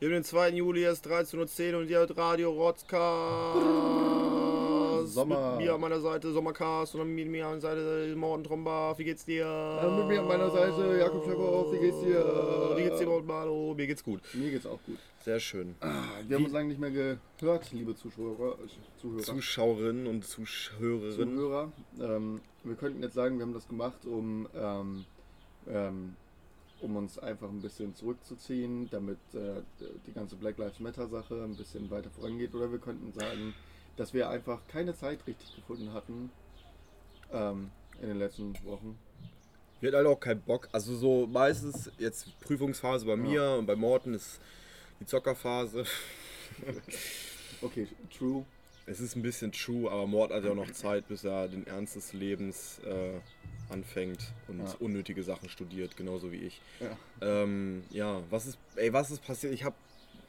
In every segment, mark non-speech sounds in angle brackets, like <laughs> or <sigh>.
Wir haben den 2. Juli, es ist 13.10 Uhr und ihr hört Radio Rotzcast. Sommer. Mit mir an meiner Seite Sommercast und mit mir an der Seite Morten Tromba. Wie geht's dir? Äh, mit mir an meiner Seite Jakob Schakow. Wie geht's dir? Wie geht's dir, Morten? Hallo, mir geht's gut. Mir geht's auch gut. Sehr schön. Ah, Wir haben uns lange nicht mehr gehört, liebe Zuschauer. Zuhörer. Zuschauerinnen und Zuhörerinnen. Zuhörer. Ähm, wir könnten jetzt sagen, wir haben das gemacht, um, ähm, ähm, um uns einfach ein bisschen zurückzuziehen, damit äh, die ganze Black Lives Matter Sache ein bisschen weiter vorangeht. Oder wir könnten sagen, dass wir einfach keine Zeit richtig gefunden hatten ähm, in den letzten Wochen. Wir hatten halt auch keinen Bock. Also so meistens jetzt Prüfungsphase bei mir und bei Morten ist die Zockerphase. Okay, true. Es ist ein bisschen true, aber Mord hat ja auch noch Zeit, bis er den Ernst des Lebens äh, anfängt und Ja. unnötige Sachen studiert, genauso wie ich. Ja. Ähm, ja, was ist, ey, was ist passiert? Ich habe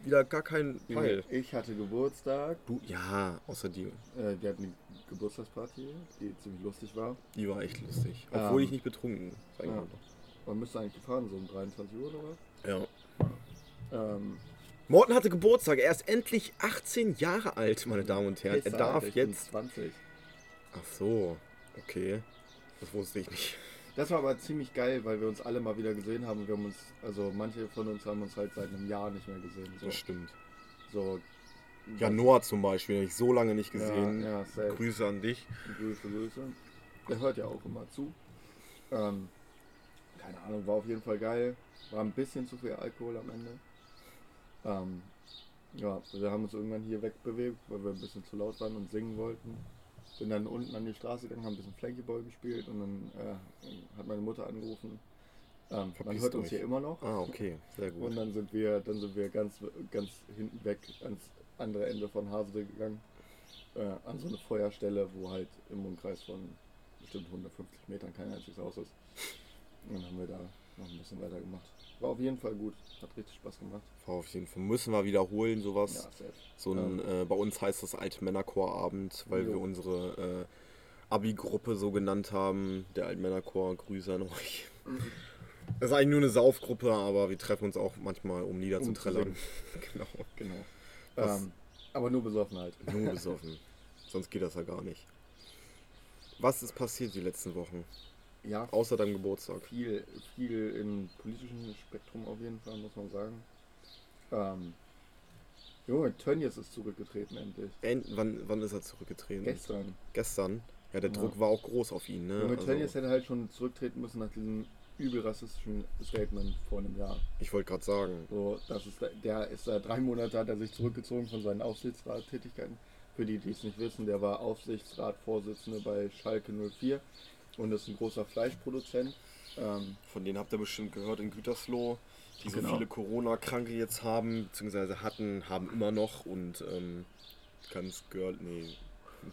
wieder gar keinen Peil. Ich hatte Geburtstag. Du, ja, außer die. Äh, wir hatten eine Geburtstagsparty, die ziemlich lustig war. Die war echt lustig. Obwohl Ähm, ich nicht betrunken sein ja. konnte. Man müsste eigentlich gefahren, so um 23 Uhr oder Ja. was? Ähm, Morten hatte Geburtstag. Er ist endlich 18 Jahre alt, meine Damen und Herren. Er darf jetzt. 20. Ach so, okay. Das wusste ich nicht. Das war aber ziemlich geil, weil wir uns alle mal wieder gesehen haben. Wir haben uns, also manche von uns haben uns halt seit einem Jahr nicht mehr gesehen. So, Das stimmt. so Ja, Noah zum Beispiel, habe ich so lange nicht gesehen. Ja, ja. Grüße an dich. Grüße, Grüße. Der hört ja auch immer zu. Ähm, keine Ahnung, war auf jeden Fall geil. War ein bisschen zu viel Alkohol am Ende. Ähm, ja, wir haben uns irgendwann hier wegbewegt, weil wir ein bisschen zu laut waren und singen wollten. Bin dann unten an die Straße gegangen, haben ein bisschen Flankyball gespielt und dann äh, hat meine Mutter angerufen. Ähm, man hört uns euch. hier immer noch. Ah, okay, sehr gut. Und dann sind wir, dann sind wir ganz, ganz hinten weg ans andere Ende von Hasel gegangen. Äh, an so eine Feuerstelle, wo halt im Umkreis von bestimmt 150 Metern kein einziges Haus ist. Und dann haben wir da noch ein bisschen weiter gemacht. War auf jeden Fall gut. Hat richtig Spaß gemacht. War auf jeden Fall. Müssen wir wiederholen, sowas. Ja. So ein, äh, bei uns heißt das Altmännerchor-Abend, weil Jo. wir unsere äh, Abi-Gruppe so genannt haben. Der Altmännerchor, Grüße an euch. Das ist eigentlich nur eine Saufgruppe, aber wir treffen uns auch manchmal, um Lieder zu Um zu trällern. <laughs> genau. Genau. Ähm, aber nur besoffen halt. Nur besoffen. <laughs> Sonst geht das ja gar nicht. Was ist passiert die letzten Wochen? Ja, Außer deinem Geburtstag. viel, viel im politischen Spektrum auf jeden Fall, muss man sagen. Ähm, Junge, Tönnies ist zurückgetreten endlich. End, wann, wann ist er zurückgetreten? Gestern. Gestern. Ja, der Ja. Druck war auch groß auf ihn, ne? Junge, Also, Tönnies hätte halt schon zurücktreten müssen nach diesem übel rassistischen Statement vor einem Jahr. ich wollte gerade sagen. So, das ist, der ist seit drei Monate hat er sich zurückgezogen von seinen Aufsichtsrattätigkeiten. Für die, die es nicht wissen, der war Aufsichtsratvorsitzende bei Schalke 04 und ist ein großer Fleischproduzent. Ähm, Von denen habt ihr bestimmt gehört in Gütersloh, die so Genau. viele Corona-Kranke jetzt haben, beziehungsweise hatten, haben immer noch und ähm, ganz Girl, nee,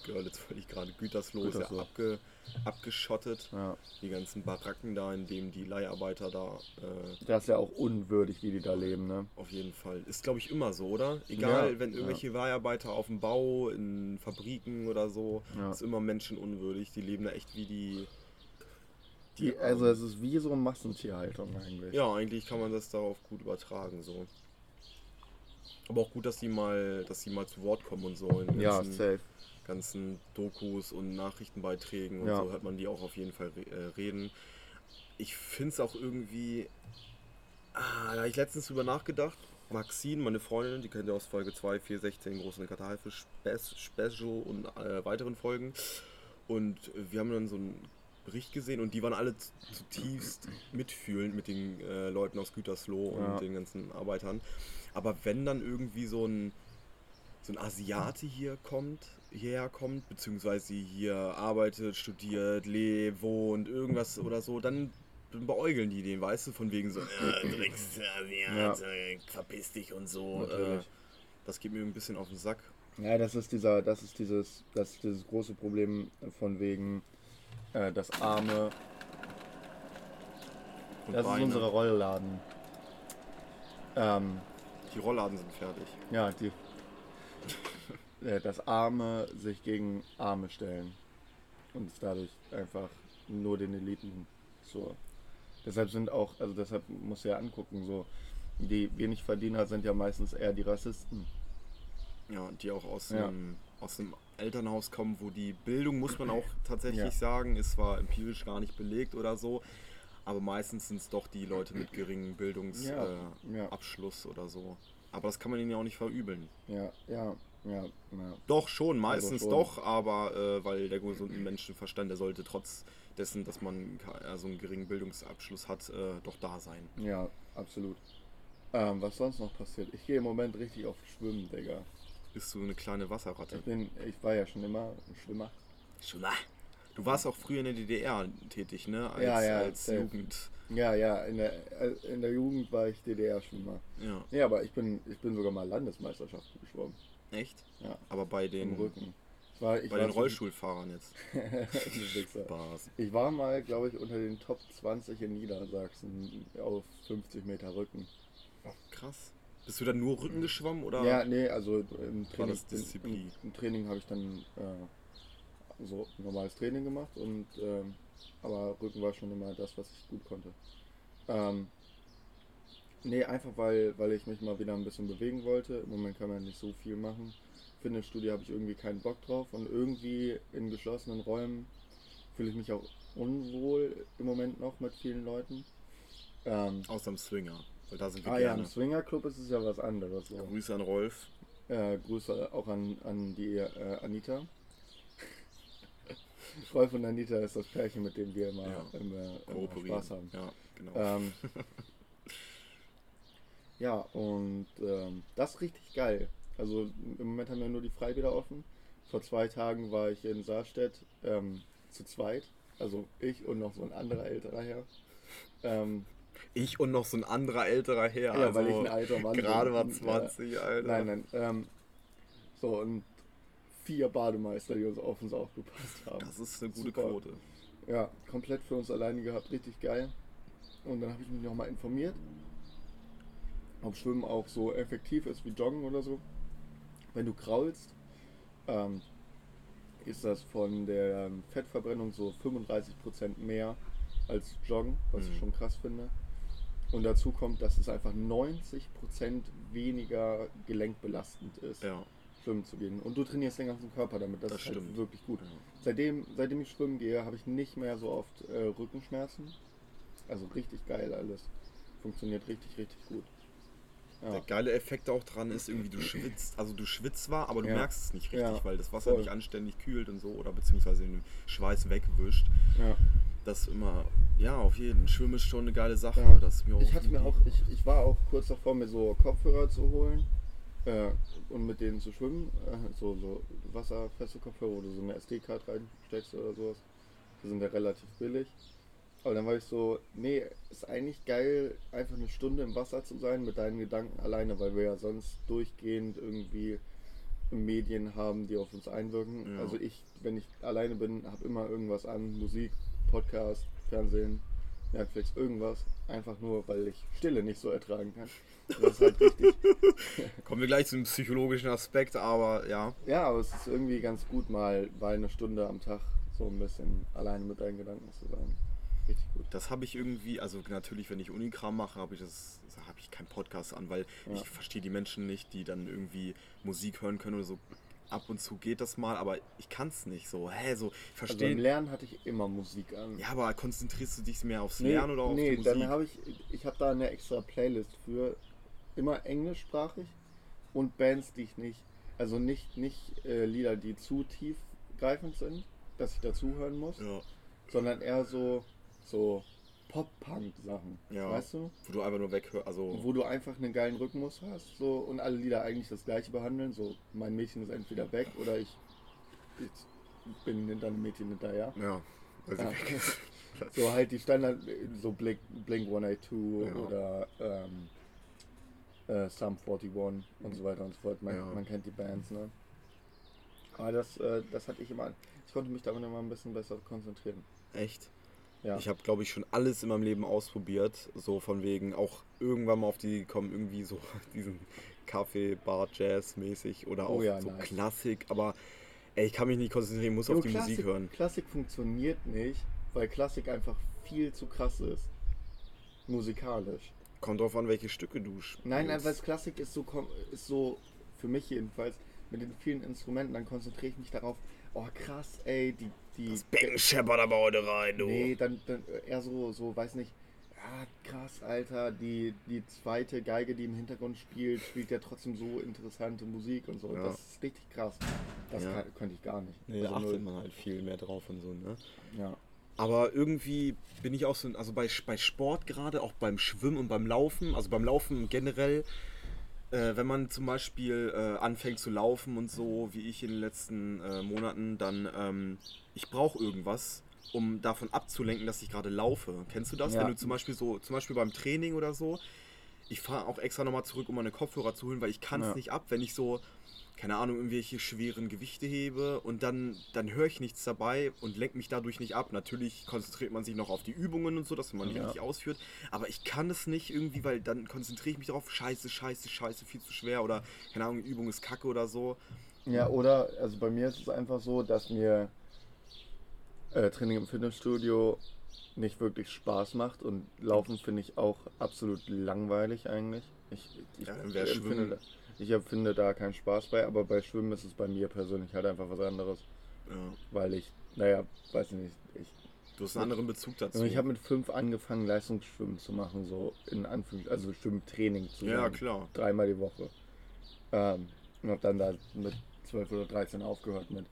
Görlitz wollte ich gerade, Gütersloh, ist Gütersloh. ja abge, abgeschottet. ja. Die ganzen Baracken da, in denen die Leiharbeiter da äh, Das ist ja auch unwürdig, wie die da leben, ne? auf jeden Fall. Ist glaube ich immer so, oder? Egal, Ja, wenn irgendwelche Leiharbeiter auf dem Bau, in Fabriken oder so, Ja. ist immer menschenunwürdig. Die leben da echt wie die. Die, also es ist wie so Massentierhaltung eigentlich. Ja, eigentlich kann man das darauf gut übertragen so. Aber auch gut, dass die mal, dass die mal zu Wort kommen und so. In den ja ganzen, safe. ganzen Dokus und Nachrichtenbeiträgen und Ja. so hört man die auch auf jeden Fall äh, reden. Ich finde es auch irgendwie. Ah, da habe ich letztens drüber nachgedacht. Maxine, meine Freundin, die kennt ihr aus Folge 2, 4, 16, großen Katalfisch Special und äh, weiteren Folgen. Und wir haben dann so einen Bericht gesehen und die waren alle zutiefst mitfühlend mit den äh, Leuten aus Gütersloh und Ja. den ganzen Arbeitern. Aber wenn dann irgendwie so ein, so ein Asiate hier kommt, hierher kommt, beziehungsweise hier arbeitet, studiert, lebt, wohnt, irgendwas oder so, dann beäugeln die den, weißt du, von wegen so, äh, Drecksasiate, verpiss dich und so. Äh, das geht mir ein bisschen auf den Sack. Ja, das ist dieser, das ist dieses, das ist dieses große Problem von wegen äh, das arme. Und Das ist Beine. unsere Rollladen. Ähm, Die Rollladen sind fertig. ja, die. äh, das Arme sich gegen Arme stellen. Und es dadurch einfach nur den Eliten so. Deshalb sind auch, also deshalb muss ja angucken, so Die wenig Verdiener sind ja meistens eher die Rassisten. Ja, die auch aus, Ja. einem, aus einem Elternhaus kommen, wo die Bildung, muss man auch tatsächlich Ja. sagen, ist zwar empirisch gar nicht belegt oder so, aber meistens sind es doch die Leute mit geringem Bildungsabschluss Ja, äh, oder so. Aber das kann man ihnen ja auch nicht verübeln. Ja, ja, ja, ja. Doch, schon, meistens schon. doch, aber äh, weil der gesunde Menschenverstand, der sollte trotz dessen, dass man so einen geringen Bildungsabschluss hat, äh, doch da sein. Ja, absolut. Ähm, was sonst noch passiert? Ich gehe im Moment richtig auf Schwimmen, Digga. Bist du eine kleine Wasserratte? Ich bin, ich war ja schon immer ein Schwimmer. Schwimmer. Du warst auch früher in der DDR tätig, ne? Als, Ja, ja, als. Jugend. Ja, ja, in der, in der Jugend war ich DDR-Schwimmer. Ja. Ja, aber ich bin, ich bin sogar mal Landesmeisterschaft geschwommen. Echt? Ja, Aber bei im den, Rücken. Ich war, ich bei den Rollstuhlfahrern jetzt. <laughs> Spaß. Ich war mal, glaube ich, unter den Top 20 in Niedersachsen auf 50 Meter Rücken. Krass. Bist du dann nur Rücken geschwommen oder? Ja, nee, also im Training? Im, im Training habe ich dann äh, so normales Training gemacht und ähm, aber Rücken war schon immer das, was ich gut konnte. Ähm, nee, einfach weil, weil ich mich mal wieder ein bisschen bewegen wollte. Im Moment kann man nicht so viel machen. Fitnessstudio habe ich irgendwie keinen Bock drauf und irgendwie in geschlossenen Räumen fühle ich mich auch unwohl im Moment noch mit vielen Leuten. Ähm, Außer im Swinger. Weil da sind wir ah ja, gerne. im Swingerclub ist es ja was anderes. So. Grüße an Rolf. Äh, Grüße auch an, an die äh, Anita. <laughs> Rolf und Anita ist das Pärchen, mit dem wir immer, Ja. immer, immer. Spaß haben. Ja, genau. Ähm, <laughs> ja, und ähm, das ist richtig geil. Also im Moment haben wir nur die Freibäder offen. Vor zwei Tagen war ich in Saarstedt ähm, zu zweit. Also ich und noch so ein anderer älterer Herr. Ähm, Ich und noch so ein anderer älterer Herr. ja, also weil ich ein alter Mann Gerade mal 20, Alter. Nein, nein. Ähm, so, und vier Bademeister, die uns auf uns aufgepasst haben. Das ist eine gute Super. Quote. Ja, komplett für uns alleine gehabt, richtig geil. Und dann habe ich mich nochmal informiert, ob Schwimmen auch so effektiv ist wie Joggen oder so. Wenn du kraulst, ähm, ist das von der ähm, Fettverbrennung so 35% mehr als Joggen, was ich Mhm. schon krass finde. Und dazu kommt, dass es einfach 90% weniger gelenkbelastend ist, Ja, schwimmen zu gehen. Und du trainierst den ganzen Körper damit, das, Das ist halt stimmt. wirklich gut. ja. Seitdem, seitdem ich schwimmen gehe, habe ich nicht mehr so oft äh, Rückenschmerzen. Also richtig geil alles. Funktioniert richtig, richtig gut. Ja, Der geile Effekt auch dran ist irgendwie, du schwitzt. Also du schwitzt zwar, aber du Ja. merkst es nicht richtig, Ja, weil das Wasser voll. nicht anständig kühlt und so oder beziehungsweise den Schweiß wegwischt. Das immer, ja, auf jeden. Schwimmen ist schon eine geile Sache. Ja. Das mir Ich hatte mir auch, ich, ich war auch kurz davor, mir so Kopfhörer zu holen äh, und mit denen zu schwimmen. Äh, so, so wasserfeste Kopfhörer, wo du so eine SD-Card reinsteckst oder sowas. Die sind ja relativ billig. Aber dann war ich so, nee, ist eigentlich geil, einfach eine Stunde im Wasser zu sein mit deinen Gedanken alleine, weil wir ja sonst durchgehend irgendwie Medien haben, die auf uns einwirken. Ja. Also ich, wenn ich alleine bin, habe immer irgendwas an, Musik, Podcast, Fernsehen, Netflix, irgendwas. Einfach nur, weil ich Stille nicht so ertragen kann. Das ist halt richtig. <laughs> Kommen wir gleich zum psychologischen Aspekt, aber ja. Ja, aber es ist irgendwie ganz gut, mal, mal eine Stunde am Tag so ein bisschen alleine mit deinen Gedanken zu sein. Richtig gut. Das habe ich irgendwie, also natürlich, wenn ich Unikram mache, habe ich das, habe ich keinen Podcast an, weil Ja. ich verstehe die Menschen nicht, die dann irgendwie Musik hören können oder so. Ab und zu geht das mal, aber ich kann es nicht so. Hä, so, ich Also verstehe. beim Lernen hatte ich immer Musik an. ja, aber konzentrierst du dich mehr aufs nee, Lernen oder auf nee, die Musik? dann habe ich, ich habe da eine extra Playlist für immer englischsprachig und Bands, die ich nicht, also nicht, nicht äh, Lieder, die zu tiefgreifend sind, dass ich dazu hören muss, ja, sondern eher so, so Pop-Punk-Sachen. Ja. Weißt du? wo du einfach nur weghörst, also Wo du einfach einen geilen Rhythmus hast so, und alle Lieder eigentlich das gleiche behandeln. So, mein Mädchen ist entweder weg oder ich, ich bin hinter einem Mädchen hinterher. ja, sie Ja. <laughs> So halt die Standard, so Blink, Blink 182 Ja. oder ähm, äh, Sum 41 und so weiter und so fort. Man, Ja. man kennt die Bands, ne? Aber das, äh, das hatte ich immer. Ich konnte mich darin immer ein bisschen besser konzentrieren. Echt? Ja. Ich habe, glaube ich, schon alles in meinem Leben ausprobiert. So von wegen auch irgendwann mal auf die kommen, irgendwie so <laughs> diesen Kaffee, Bar, Jazz mäßig oder Oh auch ja, so nice. Klassik. Aber ey, ich kann mich nicht konzentrieren, muss auf Jo, die Klassik, Musik hören. Klassik funktioniert nicht, weil Klassik einfach viel zu krass ist. Musikalisch. Kommt drauf an, welche Stücke du spielst. Nein, nein, weil Klassik ist so, kom- ist so, für mich jedenfalls, mit den vielen Instrumenten, dann konzentriere ich mich darauf, oh krass, ey, die, die, Das Becken scheppert aber heute rein, du. nee, dann, dann eher so, so, weiß nicht, ja, krass, Alter, die, die zweite Geige, die im Hintergrund spielt, spielt ja trotzdem so interessante Musik und so, Ja. das ist richtig krass. Das Ja. kann, könnte ich gar nicht. Nee, da Also achtet null. man halt viel mehr drauf und so, ne? Ja. Aber irgendwie bin ich auch so, also bei, bei Sport gerade, auch beim Schwimmen und beim Laufen, also beim Laufen generell, äh, wenn man zum Beispiel äh, anfängt zu laufen und so, wie ich in den letzten äh, Monaten, dann, ähm, ich brauche irgendwas, um davon abzulenken, dass ich gerade laufe. Kennst du das? Ja. Wenn du zum Beispiel so, zum Beispiel beim Training oder so, ich fahre auch extra nochmal zurück, um meine Kopfhörer zu holen, weil ich kann es Ja. nicht ab, wenn ich so, keine Ahnung, irgendwelche schweren Gewichte hebe und dann, dann höre ich nichts dabei und lenke mich dadurch nicht ab. Natürlich konzentriert man sich noch auf die Übungen und so, dass man die Ja. richtig ausführt, aber ich kann es nicht irgendwie, weil dann konzentriere ich mich darauf, scheiße, scheiße, scheiße, viel zu schwer oder, keine Ahnung, Übung ist kacke oder so. Ja, oder, also bei mir ist es einfach so, dass mir äh, Training im Fitnessstudio nicht wirklich Spaß macht und Laufen finde ich auch absolut langweilig eigentlich. Ich, ich, Ja, Schwimmen. empfinde, da- ich empfinde da keinen Spaß bei, aber bei Schwimmen ist es bei mir persönlich halt einfach was anderes, Ja. weil ich, naja, weiß ich nicht, ich, Du hast einen anderen Bezug dazu. ich habe mit fünf angefangen Leistungsschwimmen zu machen, so in Anführungszeichen, also Schwimmtraining zu ja, machen klar. dreimal die Woche. Ähm, und habe dann da mit 12 oder 13 aufgehört mit.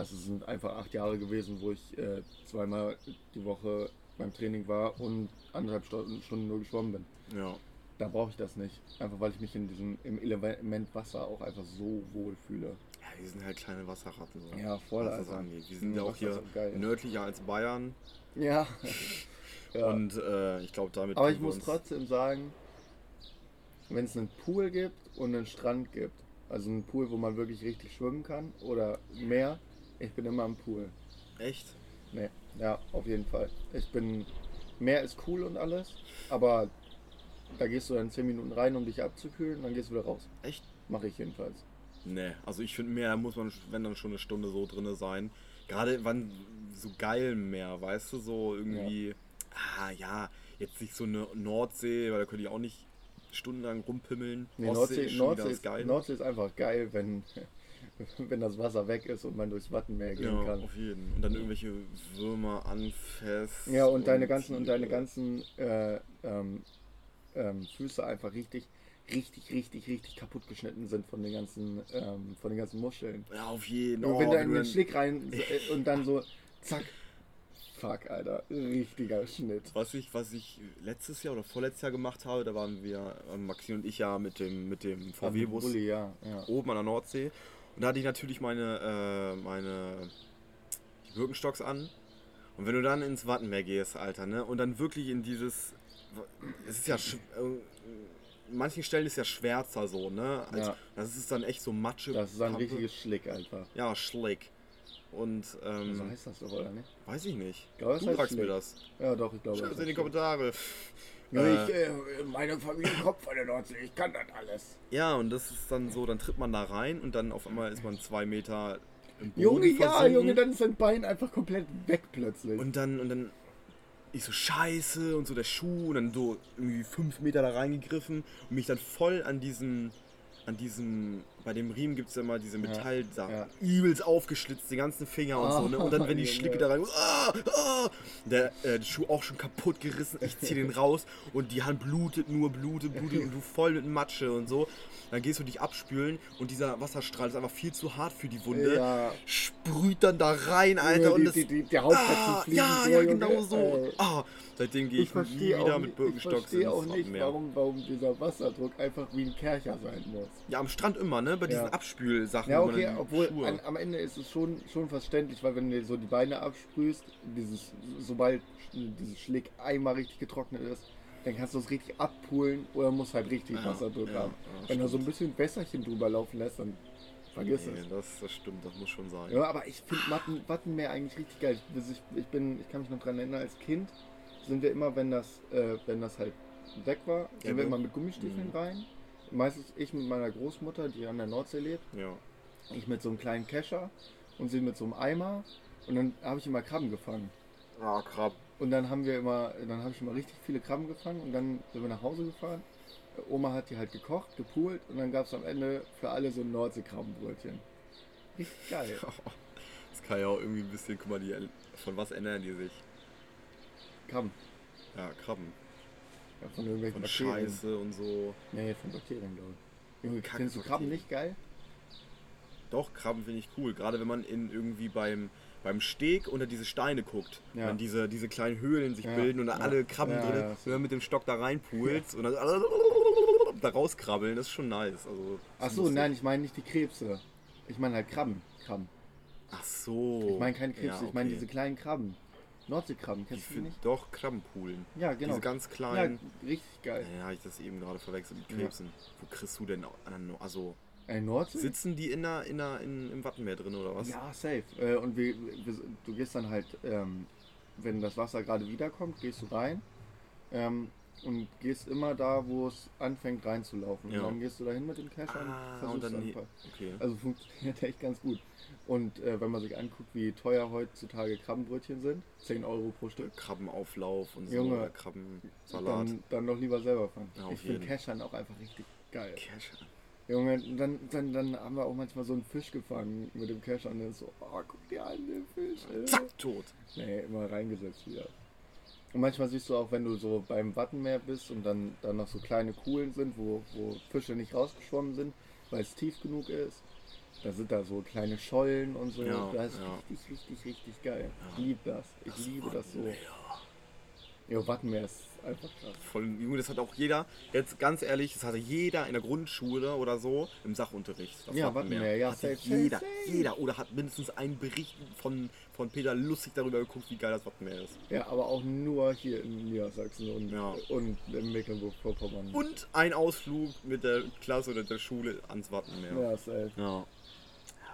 Das sind einfach acht Jahre gewesen, wo ich äh, zweimal die Woche beim Training war und anderthalb Stunden, nur geschwommen bin. Ja. Da brauche ich das nicht. Einfach weil ich mich in diesem im Element Wasser auch einfach so wohl fühle. Ja, wir sind halt kleine Wasserratten. So. Ja, voll, was Alter. angeht. Wir sind Mhm, ja auch Wasser hier auch geil. nördlicher als Bayern Ja. <laughs> ja. und äh, ich glaube damit. Aber ich muss trotzdem sagen, wenn es einen Pool gibt und einen Strand gibt, also einen Pool, wo man wirklich richtig schwimmen kann oder mehr, ich bin immer am Pool. Echt? Nee, ja, auf jeden Fall. Ich bin, Meer ist cool und alles, aber da gehst du dann 10 Minuten rein, um dich abzukühlen und dann gehst du wieder raus. Echt? Mache ich jedenfalls. Nee, also ich finde mehr muss man, wenn dann schon eine Stunde so drinne sein. Gerade wann so geil mehr, weißt du, so irgendwie, ah ja, jetzt nicht so eine Nordsee, weil da könnte ich auch nicht stundenlang rumpimmeln. Nee, Nordsee, Nordsee, ist. Nordsee ist einfach geil, wenn, <laughs> wenn das Wasser weg ist und man durchs Wattenmeer gehen ja, kann. auf jeden. Und dann irgendwelche Würmer anfasst. Ja, und deine ganzen und deine ganzen äh, ähm, ähm, Füße einfach richtig, richtig, richtig, richtig kaputt geschnitten sind von den ganzen, ähm, von den ganzen Muscheln. Ja, auf jeden. Und Oh, wenn du in du den Schlick rein <laughs> äh, und dann so, zack, fuck, Alter, richtiger Schnitt. Was ich, was ich letztes Jahr oder vorletztes Jahr gemacht habe, da waren wir, äh, Maxi und ich ja mit dem, mit dem VW-Bus ja, ja. oben an der Nordsee. Und da hatte ich natürlich meine, äh, meine Birkenstocks an. Und wenn du dann ins Wattenmeer gehst, Alter, ne? Und dann wirklich in dieses. Es ist ja. sch- äh, an manchen Stellen ist ja schwärzer so, ne? Als, Ja. Das ist dann echt so Matsche. Das ist ein Pappe. richtiges Schlick einfach. Ja, Schlick. Und, ähm, So heißt das doch, oder nicht? weiß ich nicht. glaube, das du sagst mir das. Ja, doch, ich glaube. Schreib es in die Kommentare. Ja, Äh, ich, äh, meine Familie kommt von der Nordsee, ich kann das alles. Ja, und das ist dann so, dann tritt man da rein und dann auf einmal ist man zwei Meter im Boden Junge, ja, versunken. Junge, dann ist dein Bein einfach komplett weg plötzlich. Und dann, und dann ich so scheiße und so der Schuh und dann so irgendwie fünf Meter da reingegriffen und mich dann voll an diesem, an diesem, bei dem Riemen gibt es ja immer diese Metallsachen, ja. übelst aufgeschlitzt, die ganzen Finger und so, ne? Und dann, wenn die Junge. Schlicke da rein, ah, ah, der, äh, der Schuh auch schon kaputt gerissen, ich zieh den raus und die Hand blutet nur, blutet, blutet und du voll mit Matsche und so. Dann gehst du dich abspülen und dieser Wasserstrahl ist einfach viel zu hart für die Wunde. Ja. Sprüht dann da rein, Alter. die, und das, die, die, die Ah, ja, ja, genau so. Ey. Ah, seitdem gehe Ich ich, nie wieder mit nicht- ich verstehe auch nicht, warum, warum dieser Wasserdruck einfach wie ein Kercher sein muss. Ja, am Strand immer, ne? Bei diesen Ja. Abspülsachen. Ja, okay, obwohl an, am Ende ist es schon, schon verständlich, weil wenn du dir so die Beine absprühst, dieses, sobald dieses Schlick einmal richtig getrocknet ist, dann kannst du es richtig abpulen oder musst halt richtig Ja, Wasserdruck ja, haben. wenn du so ein stimmt. bisschen Wässerchen drüber laufen lässt, dann vergiss Nee, es. das, das stimmt, das muss schon sein. Ja, aber ich finde Watten, Wattenmeer eigentlich richtig geil. Ich, ich, bin, ich kann mich noch dran erinnern, als Kind sind wir immer, wenn das, äh, wenn das halt weg war, sind Ja, wir ne? immer mit Gummistiefeln Mhm. rein. Meistens ich mit meiner Großmutter, die an der Nordsee lebt. Ja. Ich mit so einem kleinen Kescher und sie mit so einem Eimer. Und dann habe ich immer Krabben gefangen. Ah, Krab. Und dann haben wir immer, dann habe ich immer richtig viele Krabben gefangen und dann sind wir nach Hause gefahren. Oma hat die halt gekocht, gepoolt und dann gab es am Ende für alle so ein Nordseekrabbenbrötchen. Richtig geil. <laughs> Das kann ja auch irgendwie ein bisschen, guck mal, die, von was ernähren die sich? Krabben. Ja, Krabben. Ja, von irgendwelchen Von. Scheiße und so. Nee, von Bakterien, glaube ich. Junge, findest du Krabben nicht geil? Doch, Krabben finde ich cool. Gerade wenn man in irgendwie beim, beim Steg unter diese Steine guckt. Ja. Wenn diese, diese kleinen Höhlen sich Ja, bilden und da ja. alle Krabben Ja, drin, wenn man mit dem Stock da reinpulst und dann <laughs> da rauskrabbeln, das ist schon nice. Also, Ach so, nein, ich meine nicht die Krebse. Ich meine halt Krabben. Krabben. Ach so. Ich meine keine Krebse, Ja, ich meine okay. diese kleinen Krabben. Nordseekrabben, kennst du die nicht? doch Krabbenpoolen. Ja, genau. Diese ganz Ja, kleinen. richtig geil. Ja, habe ich das eben gerade verwechselt mit Ja. Krebsen. Wo kriegst du denn an Also, Ein Nordsee? sitzen die in der, in der, in, im Wattenmeer drin oder was? Ja, safe. Äh, und wir, wir, du gehst dann halt, ähm, wenn das Wasser gerade wiederkommt, gehst du rein ähm, und gehst immer da, wo es anfängt reinzulaufen. Ja. Und dann gehst du dahin mit dem Kescher Ah, und und versuchst dann. einfach. Okay. Also funktioniert <laughs> echt ganz gut. Und äh, wenn man sich anguckt, wie teuer heutzutage Krabbenbrötchen sind, 10 Euro pro Stück, Krabbenauflauf und so. Junge, Krabbensalat. dann, dann doch lieber selber fangen. Ja, ich finde. Keschern auch einfach richtig geil. Cash. Junge, dann, dann, dann haben wir auch manchmal so einen Fisch gefangen mit dem Kescher und dann so, oh, guck dir an, den Fisch. ey. Zack, tot. Nee, immer reingesetzt wieder. Und manchmal siehst du auch, wenn du so beim Wattenmeer bist und dann, dann noch so kleine Kuhlen sind, wo, wo Fische nicht rausgeschwommen sind, weil es tief genug ist. Da sind da so kleine Schollen und so. Ja, das ist ja. richtig, richtig, richtig geil. Ich Ja. liebe das. Ich liebe das so. Ja, Wattenmeer ist einfach krass. Voll, Junge, das hat auch jeder, jetzt ganz ehrlich, das hatte jeder in der Grundschule oder so im Sachunterricht. Das Ja, Wattenmeer, ja, Hatte safe, jeder, safe. jeder oder hat mindestens einen Bericht von, von Peter lustig darüber geguckt, wie geil das Wattenmeer ist. Ja, aber auch nur hier in Niedersachsen und, Ja. und in Mecklenburg-Vorpommern. Und ein Ausflug mit der Klasse oder der Schule ans Wattenmeer. Ja, safe. Ja.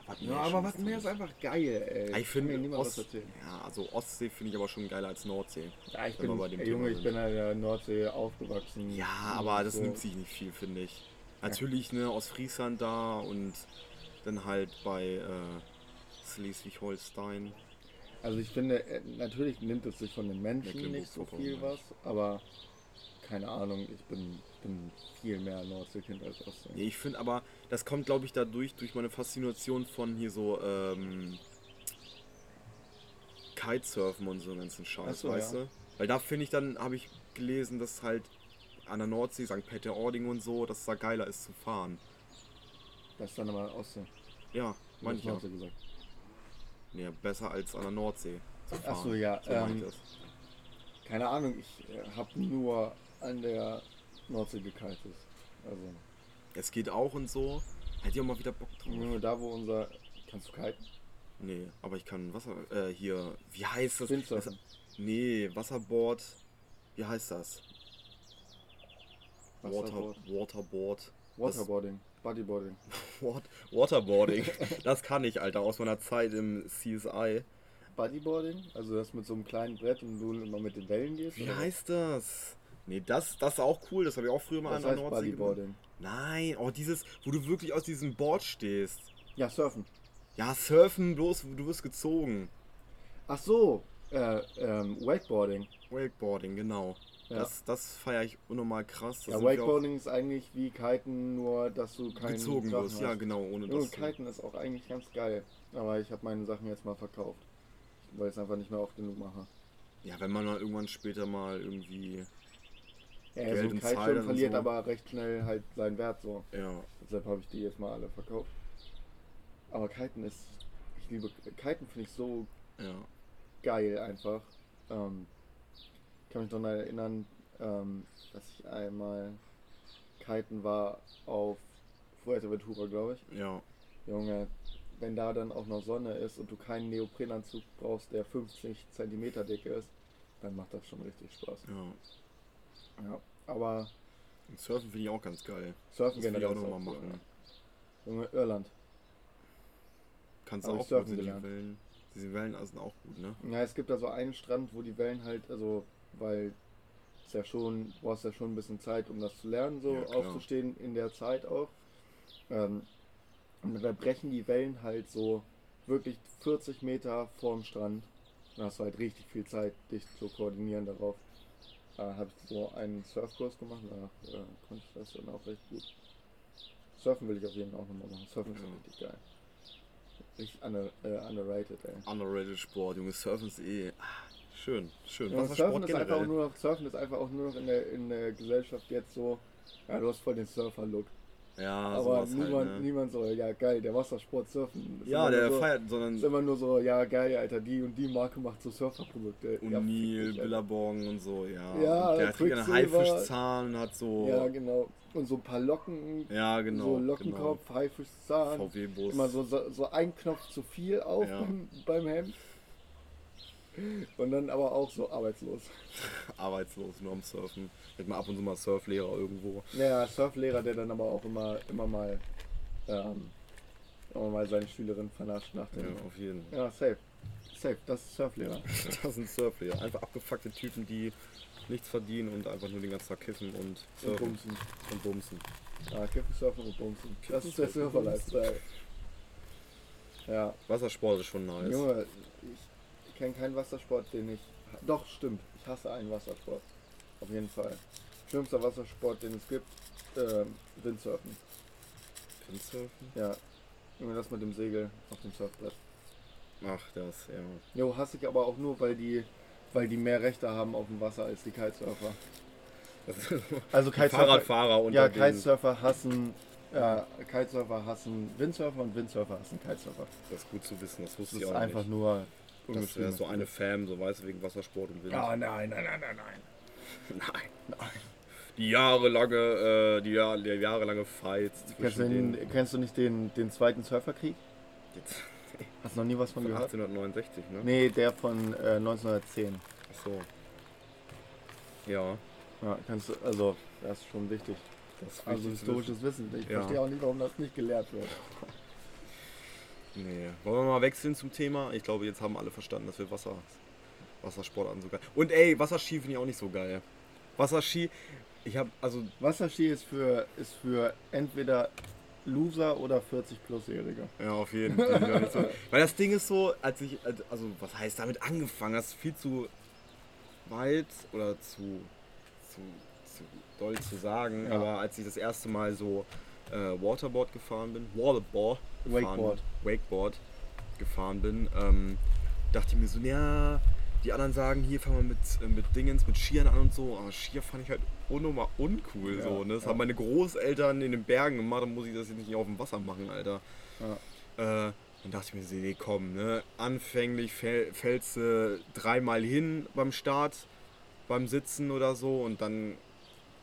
Wattenmeer Ja, ist aber Wattenmeer ist einfach geil, ey. Ich finde, mir Ost, ja, also Ostsee finde ich aber schon geiler als Nordsee. Ja, ich bin, bei dem ey, Junge, ich bin in der Nordsee aufgewachsen. Ja, aber das so. nimmt sich nicht viel, finde ich. Natürlich, ne, aus Friesland da und dann halt bei äh, Schleswig-Holstein. Also ich finde, äh, natürlich nimmt es sich von den Menschen nicht so viel was, aber keine Ahnung, ich bin, bin viel mehr Nordseekind als Ostsee. Nee, ich finde aber, das kommt, glaube ich, dadurch, durch meine Faszination von hier so ähm, Kitesurfen und so einen ganzen Scheiß, so, weißt ja. du? Weil da finde ich dann, habe ich gelesen, dass halt an der Nordsee, St. Peter-Ording und so, dass es da geiler ist zu fahren. Das ist dann aber Ostsee. Ja, hast ich ja. Gesagt. Nee, besser als an der Nordsee zu fahren. Ach so, ja, So ähm, das. Keine Ahnung, ich äh, habe nur an der Nordsee gekitet. Also Es geht auch und so. Hätte ich auch mal wieder Bock drauf. nur da, wo unser... Kannst du kiten? Nee, aber ich kann Wasser. Äh, hier. Wie heißt das? Windsurfen. das nee, Wasserboard. Wie heißt das? Water, Wasserboard. Waterboard. Waterboarding. Bodyboarding. <laughs> Wat Waterboarding. das kann ich, Alter, aus meiner Zeit im CSI. Bodyboarding? Also das mit so einem kleinen Brett und du immer mit den Wellen gehst? Wie oder heißt das? Nee, das, das ist auch cool. Das habe ich auch früher mal Das an der Nordsee. Bodyboarding. Nein, oh, dieses, wo du wirklich aus diesem Board stehst. Ja, Surfen. Ja, surfen, bloß du wirst gezogen. Ach so, äh, ähm, Wakeboarding. Wakeboarding, genau. Ja. Das, das feiere ich unnormal krass. Das Ja, Wakeboarding ist eigentlich wie Kiten, nur dass du keinen gezogen wirst. Ja, hast. genau, ohne du- Kiten ist auch eigentlich ganz geil. Aber ich habe meine Sachen jetzt mal verkauft. Weil ich es einfach nicht mehr oft genug mache. Ja, wenn man mal irgendwann später mal irgendwie. Ja, Geld so ein und und verliert so. aber recht schnell halt seinen Wert so. Ja, Deshalb habe ich die jetzt mal alle verkauft. Aber Kiten ist. Ich liebe. Kiten finde ich so ja. geil einfach. Ähm, kann mich noch erinnern, ähm, dass ich einmal kiten war auf Fuerteventura, glaube ich. Ja, Junge, wenn da dann auch noch Sonne ist und du keinen Neoprenanzug brauchst, der 50 cm dick ist, dann macht das schon richtig Spaß. ja. Ja, aber Und Surfen finde ich auch ganz geil. Surfen Das will ich generell auch nochmal machen. Junge, Irland. Kannst du auch surfen gut, die gelernt. Wellen. Diese Wellen sind auch gut, ne? Ja, es gibt da so einen Strand, wo die Wellen halt, also, weil es ja schon, du brauchst ja schon ein bisschen Zeit, um das zu lernen, so Ja, aufzustehen in der Zeit auch. Ähm, und da brechen die Wellen halt so wirklich 40 Meter vorm Strand Dann hast du halt richtig viel Zeit, dich zu koordinieren darauf. Da habe ich so einen Surfkurs gemacht, danach äh, konnte ich das dann auch recht gut. Surfen will ich auf jeden Fall auch nochmal machen. Surfen ist richtig geil. Richtig under, äh, underrated, ey. Underrated Sport, Junge, Surfen ist eh ah, schön, schön. Ja, Surfen, ist einfach auch generell. nur noch, Surfen ist einfach auch nur noch in der, in der Gesellschaft jetzt so, ja, du hast voll den Surfer-Look. Ja, Aber sowas niemand, halt, ne? niemand so, ja geil, der Wassersport surfen. Ist Ja, der so, feiert, sondern Ist immer nur so, ja geil, Alter, die und die Marke macht so Surferprodukte. Ja, dich, Alter. Billabong und so, ja. Ja, und der hat einen. Haifischzahn und hat so. Ja, genau. Und so ein paar Locken, Ja, genau. so Lockenkopf, Haifischzahn. Genau. VW-Bus. Immer so, so, so ein Knopf zu viel auf Ja. beim, <laughs> beim Hemd. Und dann aber auch so arbeitslos. <laughs> Arbeitslos, nur am Surfen. Vielleicht mal ab und zu mal Surflehrer irgendwo. Naja, Surflehrer, der dann aber auch immer, immer mal, ähm, immer mal seine Schülerin vernascht nach Ja, dem. auf jeden Fall. Ja, safe. Safe, das ist Surflehrer. <laughs> Das sind Surflehrer. Einfach abgefuckte Typen, die nichts verdienen und einfach nur den ganzen Tag kiffen und Und bumsen. und bumsen. Ja, Kiffen, Surfen und Bumsen. Das Kiffen, ist der Surfer-Lifestyle. Ja, Wassersport ist schon nice. Junge, ich kenne keinen Wassersport, den ich. Doch, stimmt. Ich hasse einen Wassersport. Auf jeden Fall. Schlimmster Wassersport, den es gibt, ähm, Windsurfen. Windsurfen? Ja. Junge, das mit dem Segel auf dem Surfbrett. Ach, das, ja. Jo, hasse ich aber auch nur, weil die, weil die mehr Rechte haben auf dem Wasser als die Kitesurfer. <laughs> Also Die Fahrradfahrer und Ja, Kitesurfer hassen. Ja, Kitesurfer hassen Windsurfer und Windsurfer hassen Kitesurfer. Das ist gut zu wissen, das Das wusste ich ist auch einfach nicht. nur Das wäre so eine. Fam, so weißt du, wegen Wassersport und Wind. Ja, nein, nein, nein, nein, nein. <laughs> Nein, nein. Die jahrelange, äh, die Jahr, der jahrelange Fight Kennst du, den, kennst du nicht den, den zweiten Surferkrieg? jetzt, <laughs> Hast du noch nie was von von gehört? 1869, ne? Nee, der von äh, 1910. Ach so. Ja, Ja, kannst du, also, das ist schon wichtig. das ist Also historisches Wissen. Ich Ja. verstehe auch nicht, warum das nicht gelehrt wird. <laughs> Nee. Wollen wir mal wechseln zum Thema? Ich glaube, jetzt haben alle verstanden, dass wir Wasser, Wassersport an so geil. Und ey, Wasserski finde ich auch nicht so geil. Wasserski, ich habe, also Wasserski ist für, ist für entweder Loser oder 40-Plus-Jährige. Ja, auf jeden Fall. <laughs> so. Weil das Ding ist so, als ich, als- also was heißt damit angefangen? Das ist viel zu weit oder zu, zu, zu doll zu sagen. Ja. Aber als ich das erste Mal so äh, Waterboard gefahren bin, Waterboard, Wakeboard. Wakeboard gefahren bin, ähm, dachte ich mir so, ja, die anderen sagen, hier fahren wir mit, äh, mit Dingens, mit Skiern an und so. Aber Skier fand ich halt unnormal uncool. Ja, so, ne? Das ja. haben meine Großeltern in den Bergen gemacht, dann muss ich das jetzt nicht auf dem Wasser machen, Alter. Ja. Äh, dann dachte ich mir, so, nee, komm, ne? Anfänglich fäll, fällst du dreimal hin beim Start, beim Sitzen oder so und dann,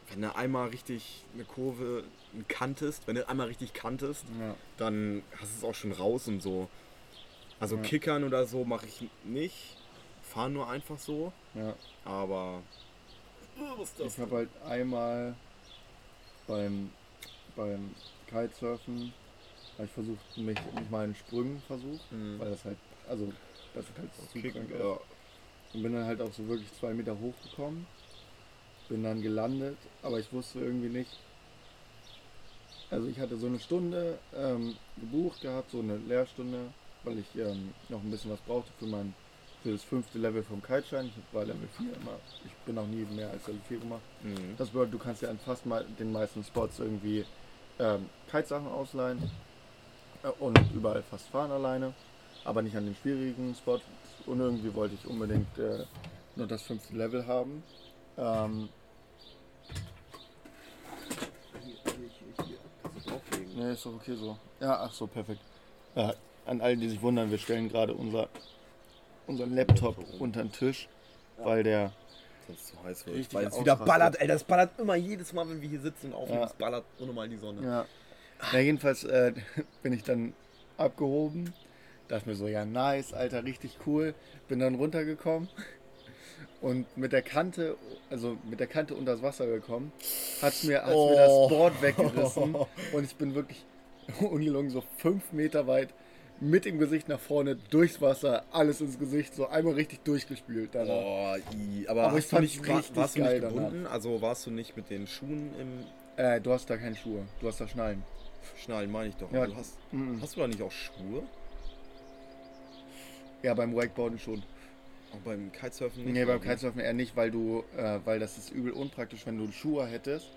wenn du einmal richtig eine Kurve kantest, wenn du einmal richtig kantest, Ja. dann hast du es auch schon raus und so. Also Ja. Kickern oder so mache ich nicht, fahre nur einfach so, ja. aber... Was ist Ich habe halt einmal beim, beim Kitesurfen ich versucht, mich, mal in Sprüngen versucht, Mhm. weil das halt, also das ist halt zu Kicken, krank ja. Und bin dann halt auch so wirklich zwei Meter hochgekommen, bin dann gelandet, aber ich wusste irgendwie nicht, also ich hatte so eine Stunde ähm, gebucht gehabt, so eine Lehrstunde, weil ich ähm, noch ein bisschen was brauchte für mein für das fünfte Level vom Kiteschein. Ich war Level 4 immer. Ich bin noch nie mehr als Level 4 gemacht. Mhm. Das bedeutet, du kannst ja an fast mal den meisten Spots irgendwie ähm, Kitesachen ausleihen äh, und überall fast fahren alleine, aber nicht an den schwierigen Spots. Und irgendwie wollte ich unbedingt äh, nur das fünfte Level haben. Ähm, nee, ist doch okay so. Ja, ach so, perfekt. Ja, an alle, die sich wundern, wir stellen gerade unser, unseren Laptop unter den Tisch, weil der Sonst zu heiß wird. Richtig Weil es wieder ballert, ey, das ballert immer jedes Mal, wenn wir hier sitzen und aufnehmen, Ja. es ballert unnormal die Sonne. Ja. Na, jedenfalls äh, <laughs> bin ich dann abgehoben. Dachte mir so, ja, nice, Alter, richtig cool. Bin dann runtergekommen und mit der Kante, also mit der Kante unter das Wasser gekommen, hat's mir, hat's mir Oh. das Board weggerissen <laughs> und ich bin wirklich <laughs> ungelogen so fünf Meter weit mit dem Gesicht nach vorne durchs Wasser, alles ins Gesicht, so einmal richtig durchgespült. danach. Oh, i, aber, Aber ich du fand's nicht, war, richtig warst du geil nicht gebunden? Also warst du nicht mit den Schuhen im Äh, du hast da keine Schuhe, du hast da Schnallen. Schnallen, meine ich doch. Ja. Du hast, Mhm. hast du da nicht auch Schuhe? Ja, beim Wakeboarden schon. Auch beim Kitesurfen nicht? Nee, beim Kitesurfen eher nicht, weil du, äh, weil das ist übel unpraktisch, wenn du Schuhe hättest,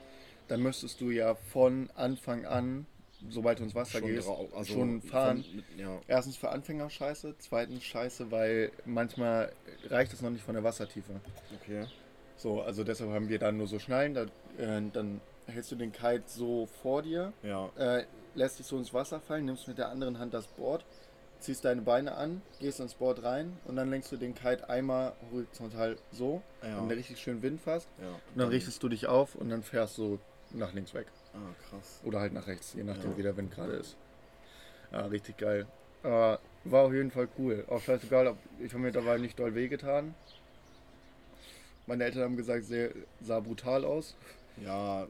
dann müsstest du ja von Anfang an, sobald du ins Wasser schon gehst, also schon fahren. Von, ja. Erstens für Anfänger scheiße, zweitens scheiße, weil manchmal reicht es noch nicht von der Wassertiefe. Okay. So, also deshalb haben wir dann nur so Schnallen, da, äh, dann hältst du den Kite so vor dir, ja. äh, lässt dich so ins Wasser fallen, nimmst mit der anderen Hand das Board, ziehst deine Beine an, gehst ins Board rein und dann lenkst du den Kite einmal horizontal so, ja. wenn der richtig schön Wind fasst. Ja. Und dann richtest du dich auf und dann fährst du nach links weg. Ah, krass. Oder halt nach rechts, je nachdem, ja. wie der Wind gerade ist. Ja, richtig geil. Aber war auf jeden Fall cool. Auch scheißegal, ich habe mir dabei nicht doll wehgetan. Meine Eltern haben gesagt, sehr, sah brutal aus. Ja,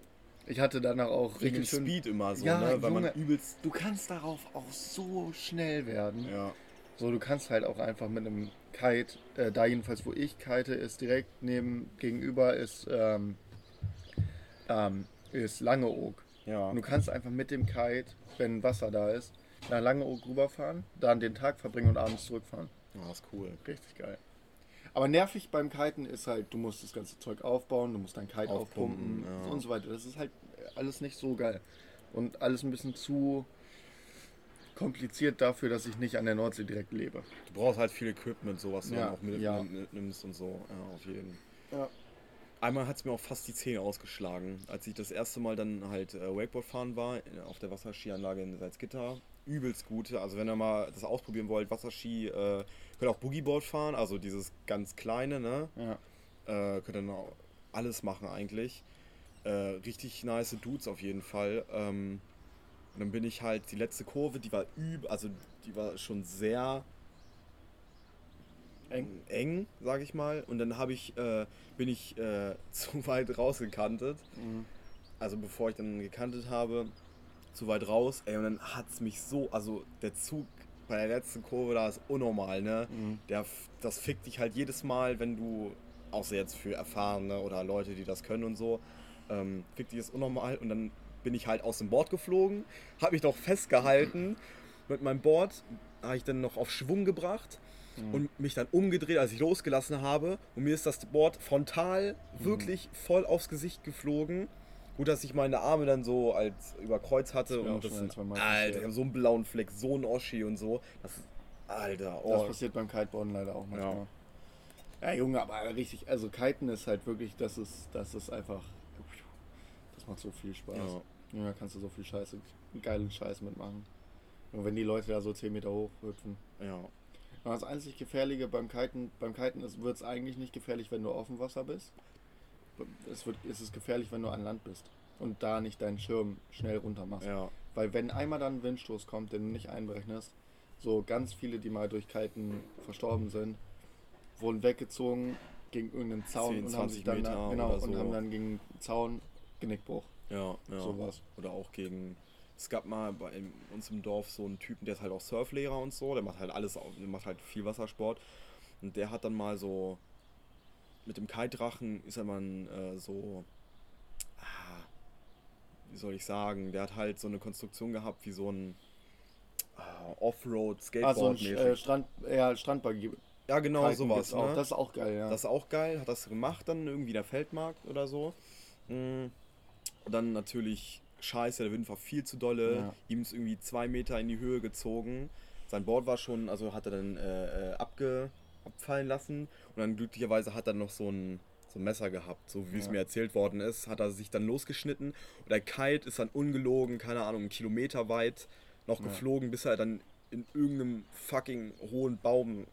ich hatte danach auch Wegen richtig schön Speed immer so, ja, ne? Weil Junge, man übelst. Du kannst darauf auch so schnell werden. Ja. So, du kannst halt auch einfach mit einem Kite, äh, da jedenfalls wo ich kite, ist direkt neben gegenüber ist, ähm, ähm, ist Langeoog. Ja. Und du kannst einfach mit dem Kite, wenn Wasser da ist, nach Langeoog rüberfahren, dann den Tag verbringen und abends zurückfahren. Ja, ist cool. Richtig geil. Aber nervig beim Kiten ist halt, du musst das ganze Zeug aufbauen, du musst dein Kite aufpumpen, aufpumpen ja. und so weiter. Das ist halt alles nicht so geil. Und alles ein bisschen zu kompliziert dafür, dass ich nicht an der Nordsee direkt lebe. Du brauchst halt viel Equipment, so was du ja, dann auch mit, ja. mitnimmst und so. Ja, auf jeden. Ja. Einmal hat es mir auch fast die Zähne ausgeschlagen, als ich das erste Mal dann halt äh, Wakeboard fahren war, auf der Wasserskianlage in Salzgitter. Übelst gute. Also wenn ihr mal das ausprobieren wollt, Wasserski, äh, könnt auch Boogieboard fahren, also dieses ganz kleine, ne? Ja. Äh, könnt dann auch alles machen eigentlich. Äh, richtig nice Dudes auf jeden Fall. Ähm, und dann bin ich halt, die letzte Kurve, die war üb, also die war schon sehr eng, eng sag ich mal. Und dann habe ich, äh, bin ich äh, <laughs> zu weit rausgekantet. Mhm. Also bevor ich dann gekantet habe, zu weit raus. Ey, und dann hat es mich so, also der Zug bei der letzten Kurve da ist unnormal, ne? Mhm. Der, das fickt dich halt jedes Mal, wenn du, außer jetzt für Erfahrene oder Leute, die das können und so, ähm, fickt dich das unnormal und dann bin ich halt aus dem Board geflogen, habe mich doch festgehalten. Mit meinem Board habe ich dann noch auf Schwung gebracht mhm. und mich dann umgedreht, als ich losgelassen habe. Und mir ist das Board frontal mhm. wirklich voll aufs Gesicht geflogen. Gut, dass ich meine Arme dann so als über Kreuz hatte das und das sind, Alter, so einen blauen Fleck, so ein Oschi und so. Das ist, Alter, oh. Das passiert beim Kiteboarden leider auch manchmal. Ja. ja, Junge, aber richtig, also Kiten ist halt wirklich, das ist, das ist einfach, das macht so viel Spaß. Ja. ja kannst du so viel Scheiße, geilen Scheiß mitmachen. Und wenn die Leute da so 10 Meter hoch hüpfen. Ja. Und das einzig Gefährliche beim Kiten, beim Kiten wird es eigentlich nicht gefährlich, wenn du auf dem Wasser bist es, wird, es ist gefährlich, wenn du an Land bist und da nicht deinen Schirm schnell runter machst. Ja. Weil wenn einmal dann ein Windstoß kommt, den du nicht einberechnest, so ganz viele, die mal durch Kiten verstorben sind, wurden weggezogen gegen irgendeinen Zaun 10, und haben sich dann Meter genau so. und haben dann gegen Zaun Genickbruch. Ja, ja. Sowas. Oder auch gegen es gab mal bei uns im Dorf so einen Typen, der ist halt auch Surflehrer und so, der macht halt alles, der macht halt viel Wassersport und der hat dann mal so mit dem Kite-Drachen ist er man äh, so, ah, wie soll ich sagen, der hat halt so eine Konstruktion gehabt wie so ein ah, Offroad-Skateboard. Also ein äh, Strand, ja, Strandbuggy. Ja, genau, Kiten sowas. Ne? Das ist auch geil, ja. Das ist auch geil, hat das gemacht dann irgendwie der Feldmarkt oder so. Mhm. Dann natürlich scheiße, der Wind war viel zu dolle. Ja. Ihm ist irgendwie zwei Meter in die Höhe gezogen. Sein Board war schon, also hat er dann äh, äh abge, abfallen lassen. Und dann glücklicherweise hat er noch so ein, so ein Messer gehabt, so wie ja. es mir erzählt worden ist, hat er sich dann losgeschnitten. Und der Kite ist dann ungelogen, keine Ahnung, einen Kilometer weit noch ja. geflogen, bis er dann in irgendeinem fucking hohen Baum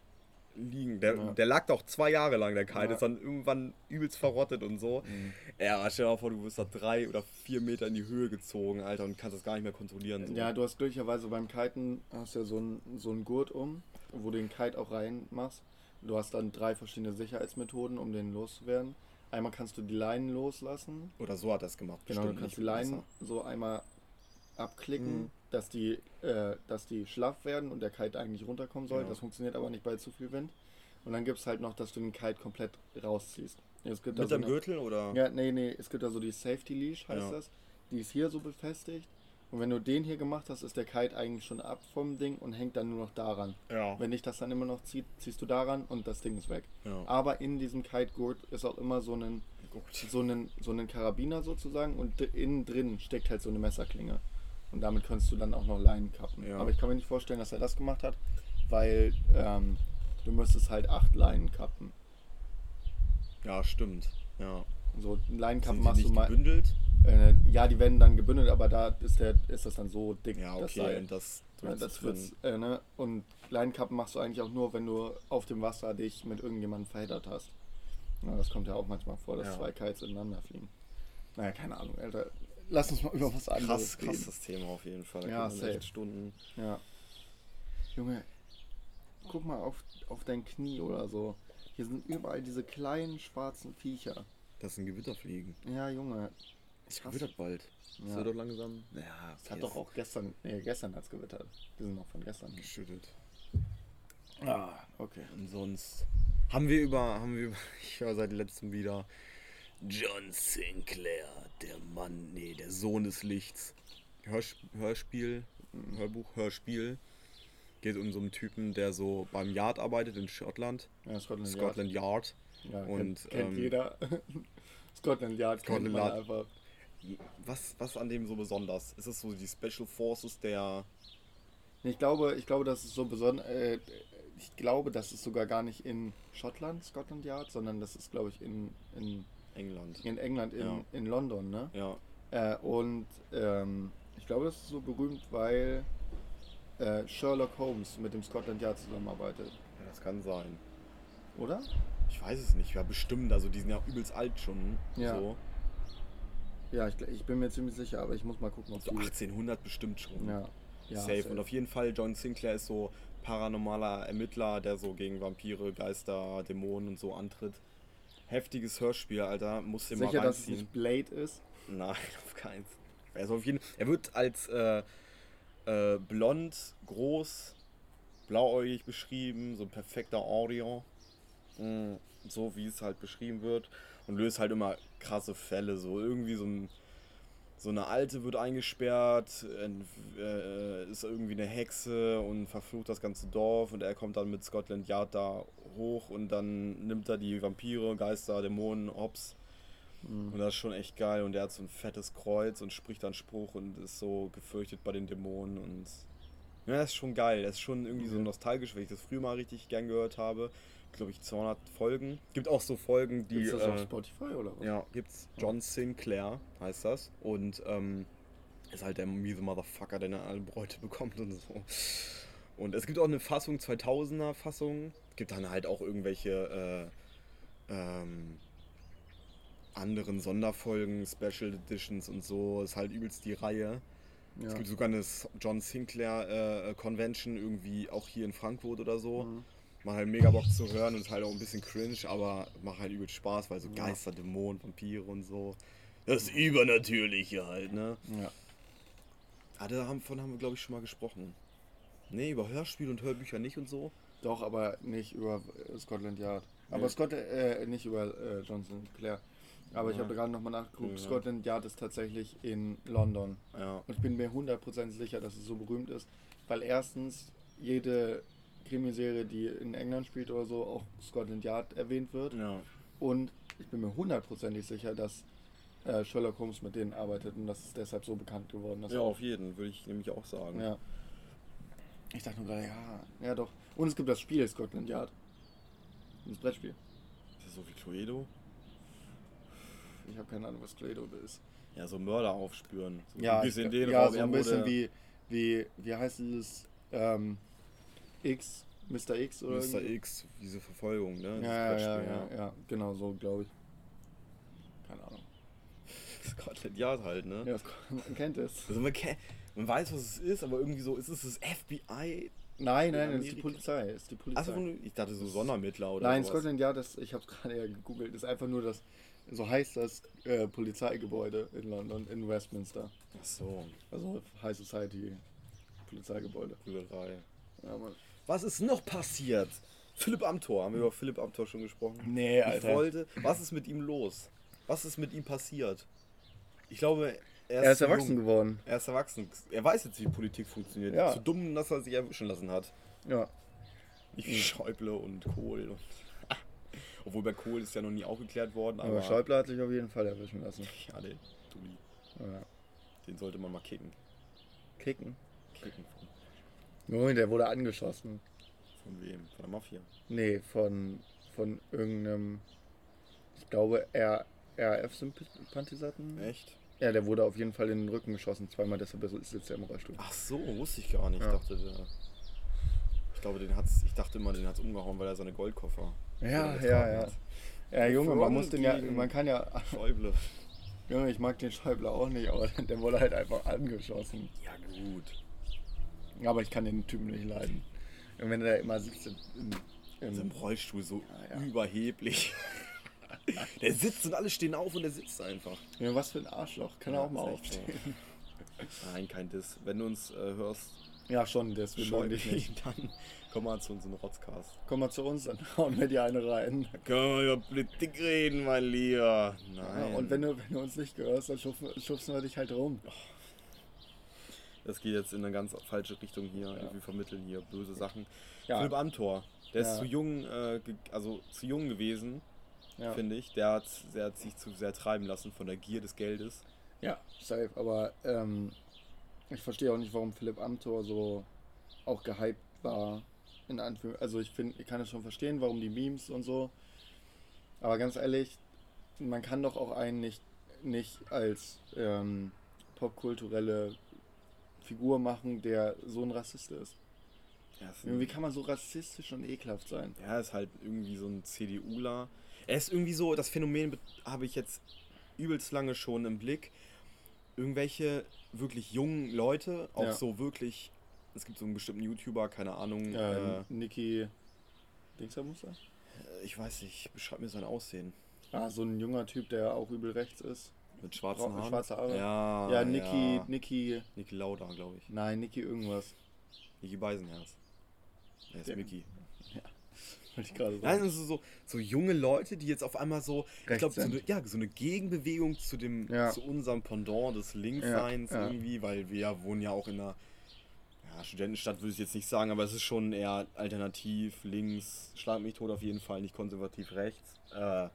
liegen. Der, ja. der lag doch zwei Jahre lang, der Kite, ja. ist dann irgendwann übelst verrottet und so. Mhm. Ja, stell dir mal vor, du wirst da drei oder vier Meter in die Höhe gezogen, Alter, und kannst das gar nicht mehr kontrollieren. So. Ja, du hast glücklicherweise beim Kiten hast ja so einen so einen Gurt um, wo du den Kite auch reinmachst. Du hast dann drei verschiedene Sicherheitsmethoden, um den loszuwerden. Einmal kannst du die Leinen loslassen. Oder so hat er es gemacht. Genau, du kannst die Leinen so einmal abklicken, mhm. dass, die, äh, dass die schlaff werden und der Kite eigentlich runterkommen soll. Ja. Das funktioniert aber nicht bei zu viel Wind. Und dann gibt es halt noch, dass du den Kite komplett rausziehst. Es gibt Mit deinem so Gürtel oder? Ja, nee, nee, es gibt da so die Safety Leash, heißt ja. das. Die ist hier so befestigt Und wenn du den hier gemacht hast, ist der Kite eigentlich schon ab vom Ding und hängt dann nur noch daran. Ja. Wenn dich das dann immer noch zieht, ziehst du daran und das Ding ist weg. Ja. Aber in diesem Kite-Gurt ist auch immer so ein, so einen, so einen Karabiner sozusagen und innen drin steckt halt so eine Messerklinge. Und damit kannst du dann auch noch Leinen kappen. Ja. Aber ich kann mir nicht vorstellen, dass er das gemacht hat, weil ähm, du müsstest halt acht Leinen kappen. Ja, stimmt. Ja. So Leinenkappen Sind die machst du mal. gebündelt? Äh, ja, die werden dann gebündelt, aber da ist, der, ist das dann so dick. Ja, das okay. Seil. und das, Ja, das wird's, äh, ne? Und Leinenkappen machst du eigentlich auch nur, wenn du auf dem Wasser dich mit irgendjemandem verheddert hast. Ja, das kommt ja auch manchmal vor, dass Ja. zwei Kites ineinander fliegen. Naja, keine Ahnung, Alter. Lass uns mal über was anderes Krass, reden. krasses Thema auf jeden Fall. Da Ja, safe. Stunden. Ja. Junge, guck mal auf, auf dein Knie oder so. Hier sind überall diese kleinen schwarzen Viecher. Das sind Gewitterfliegen. Ja, Junge. Es gewittert bald. Es Ja. wird doch langsam. Ja, Es hat doch auch gestern, nee, gestern hat's gewittert. Die sind noch von gestern. geschüttet. Ah, okay. Und sonst haben wir über, haben wir über, <laughs> ich höre seit letztem wieder John Sinclair, der Mann, nee, der Sohn des Lichts. Hörsp Hörspiel, Hörbuch, Hörspiel. Geht um so einen Typen, der so beim Yard arbeitet in Schottland. Ja, Scotland, Scotland Yard. Yard. Ja, Und, kennt, kennt ähm, jeder. <laughs> Scotland Yard Scotland kennt man Yard. einfach. Was, was an dem so besonders? Ist es so die Special Forces der. Ich glaube, ich glaube, das ist so besonders. Äh, ich glaube, das ist sogar gar nicht in Schottland, Scotland Yard, sondern das ist, glaube ich, in, in, England. in England, in, Ja. in London, ne? Ja. Äh, und ähm, ich glaube, das ist so berühmt, weil äh, Sherlock Holmes mit dem Scotland Yard zusammenarbeitet. ja, das kann sein. Oder? Ich weiß es nicht, ja bestimmt. Also die sind ja übelst alt schon. Ja. So. Ja, ich, ich bin mir ziemlich sicher, aber ich muss mal gucken, ob So die- 1800 bestimmt schon. Ja. ja safe. Und auf jeden Fall, John Sinclair ist so paranormaler Ermittler, der so gegen Vampire, Geister, Dämonen und so antritt. Heftiges Hörspiel, Alter. Muss dir Sicher, mal dass es reinziehen. nicht Blade ist? Nein, <laughs> auf keins. Also auf jeden Er wird als äh, äh, blond, groß, blauäugig beschrieben, so ein perfekter Audio. Mm, so wie es halt beschrieben wird. Und löst halt immer krasse Fälle. So irgendwie so ein. So eine Alte wird eingesperrt, äh, ist irgendwie eine Hexe und verflucht das ganze Dorf und er kommt dann mit Scotland Yard da hoch und dann nimmt er die Vampire, Geister, Dämonen, Ops und das ist schon echt geil. Und er hat so ein fettes Kreuz und spricht dann Spruch und ist so gefürchtet bei den Dämonen. Und ja, das ist schon geil. Das ist schon irgendwie so Mhm. nostalgisch, weil ich das früher mal richtig gern gehört habe. Glaube ich 200 Folgen. Gibt auch so Folgen, die. Ist das auf äh, Spotify oder was? ja, gibt's. John Sinclair heißt das. Und ähm, ist halt der miese Motherfucker, der alle Bräute <laughs> bekommt und so. Und es gibt auch eine Fassung, 2000er Fassung. Es gibt dann halt auch irgendwelche äh, ähm, anderen Sonderfolgen, Special Editions und so. Ist halt übelst die Reihe. Ja. Es gibt sogar eine John Sinclair äh, Convention irgendwie auch hier in Frankfurt oder so. Mhm. Macht halt mega Bock zu hören und ist halt auch ein bisschen cringe, aber macht halt übel Spaß, weil so Ja. Geister, Dämonen, Vampire und so. Das Übernatürliche halt, ne? ja. Ah, davon haben wir, glaube ich, schon mal gesprochen. Nee, über Hörspiel und Hörbücher nicht und so. Doch, aber nicht über äh, Scotland Yard. Aber Nee. Scott, äh, nicht über äh, Johnson Clare. Aber ich Ja. habe gerade nochmal nachgeguckt. Ja. Scotland Yard ist tatsächlich in London. Ja. Und ich bin mir 100% sicher, dass es so berühmt ist, weil erstens jede Krimiserie, die in England spielt oder so, auch Scotland Yard erwähnt wird. Ja. Und ich bin mir hundertprozentig sicher, dass äh, Sherlock Holmes mit denen arbeitet und dass es deshalb so bekannt geworden ist. Ja, auf jeden, würde ich nämlich auch sagen. Ja. Ich dachte nur gerade, ja, ja doch. Und es gibt das Spiel Scotland Yard. Das Brettspiel. Ist das so wie Cluedo? Ich habe keine Ahnung, was Cluedo ist. Ja, so Mörder aufspüren. So Ja, du gehst in ich- ja so ein bisschen wie, wie, wie heißt dieses ähm, X, Mr. X oder Mr. irgendwie? X, diese Verfolgung, ne? Ja, ja, ja, ja, genau so, glaube ich. Keine Ahnung. Scotland Yard halt, ne? Ja, man kennt es. Also man, ke- man weiß, was es ist, aber irgendwie so, ist es das FBI? Nein, In nein, das ist die? Polizei. Ist die Polizei. Achso, ich dachte so Sondermittler oder Nein, sowas. Scotland Yard, das, ich habe es <laughs> gerade ja gegoogelt, ist einfach nur das, so heißt das äh, Polizeigebäude in London, in Westminster. Ach so, Also High Society Polizeigebäude. Brüllerei. Ja, Mann. Was ist noch passiert? Philipp Amthor, haben wir über Philipp Amthor schon gesprochen? Nee, Ich wollte, was ist mit ihm los? Was ist mit ihm passiert? Ich glaube, Er ist zu erwachsen jung. geworden. Er ist erwachsen. Er weiß jetzt, wie Politik funktioniert. Ja. Zu dumm, dass er sich erwischen lassen hat. Ja. Nicht wie Schäuble und Kohl. Und <laughs> Obwohl bei Kohl ist ja noch nie aufgeklärt worden. Aber, Aber Schäuble hat sich auf jeden Fall erwischen lassen. <laughs> Ja, der Dulli. Ja. Den sollte man mal kicken. Kicken. Kicken von, Junge, der wurde angeschossen. von wem? Von der Mafia. Nee, von, von irgendeinem, ich glaube, RAF-Sympathisanten. Echt? Ja, der wurde auf jeden Fall in den Rücken geschossen, zweimal, deshalb sitzt er im Rollstuhl. Ach so, wusste ich gar nicht. Ja. Ich dachte, der. Ich glaube, den hat's. Ich dachte immer, den hat's umgehauen, weil er seine Goldkoffer. Ja, ja, ja. hat. Ja, Junge, man muss den ja, man kann ja, Schäuble. Junge, ich mag den Schäuble auch nicht, aber <laughs> der wurde halt einfach angeschossen. Ja, gut. Aber ich kann den Typen nicht leiden. Und wenn er da immer sitzt in, in, In so einem in Rollstuhl so Ja, ja. überheblich. <laughs> der sitzt und alle stehen auf und der sitzt einfach. ja, was für ein Arschloch, kann er auch mal so. aufstehen. Nein, kein Diss. Wenn du uns äh, hörst, Ja, schon, wollen Schäuble, dich nicht. <laughs> dann komm mal zu uns in den Rotzcast. Komm mal zu uns, dann hauen wir dir eine rein. Da können wir über Politik reden, mein Lieber. Nein. Und wenn du, wenn du uns nicht gehörst, dann schubsen, schubsen wir dich halt rum. Das geht jetzt in eine ganz falsche Richtung hier. Wir vermitteln hier böse Sachen. Ja. Philipp Amthor, der ist Ja. zu jung, äh, also zu jung gewesen, Ja, finde ich. Der hat, der hat sich zu sehr treiben lassen von der Gier des Geldes. ja safe. Aber ähm, ich verstehe auch nicht, warum Philipp Amthor so auch gehypt war. In Anführung Also ich finde, ich kann es schon verstehen, warum die Memes und so. Aber ganz ehrlich, man kann doch auch einen nicht, nicht als ähm, popkulturelle Figur machen, der so ein Rassist ist. Ja, ist, Wie kann man so rassistisch und ekelhaft sein? er ist halt irgendwie so ein CDUler. Er ist irgendwie so, das Phänomen be- habe ich jetzt übelst lange schon im Blick. Irgendwelche wirklich jungen Leute, auch Ja. so wirklich, es gibt so einen bestimmten YouTuber, keine Ahnung, Äh, äh, Niki Dingsermuster? ich weiß nicht, beschreib mir sein Aussehen. Ah, so ein junger Typ, der auch übel rechts ist. Mit schwarzen Haaren. schwarze Haare? Ja, ja, Niki, ja. Niki, Niki Lauda, glaube ich. nein, Niki irgendwas. Niki Beisenherz. Er ist Der- Mickey. <laughs> Wollte ich gerade Nein, sagen. also so, so junge Leute, die jetzt auf einmal so, ich Rechts glaube, so eine, ja, so eine Gegenbewegung zu dem, Ja. zu unserem Pendant des Linksseins Ja, ja. irgendwie, weil wir wohnen ja auch in einer ja, Studentenstadt, würde ich jetzt nicht sagen, aber es ist schon eher alternativ, links, schlag mich tot auf jeden Fall, nicht konservativ rechts. Äh,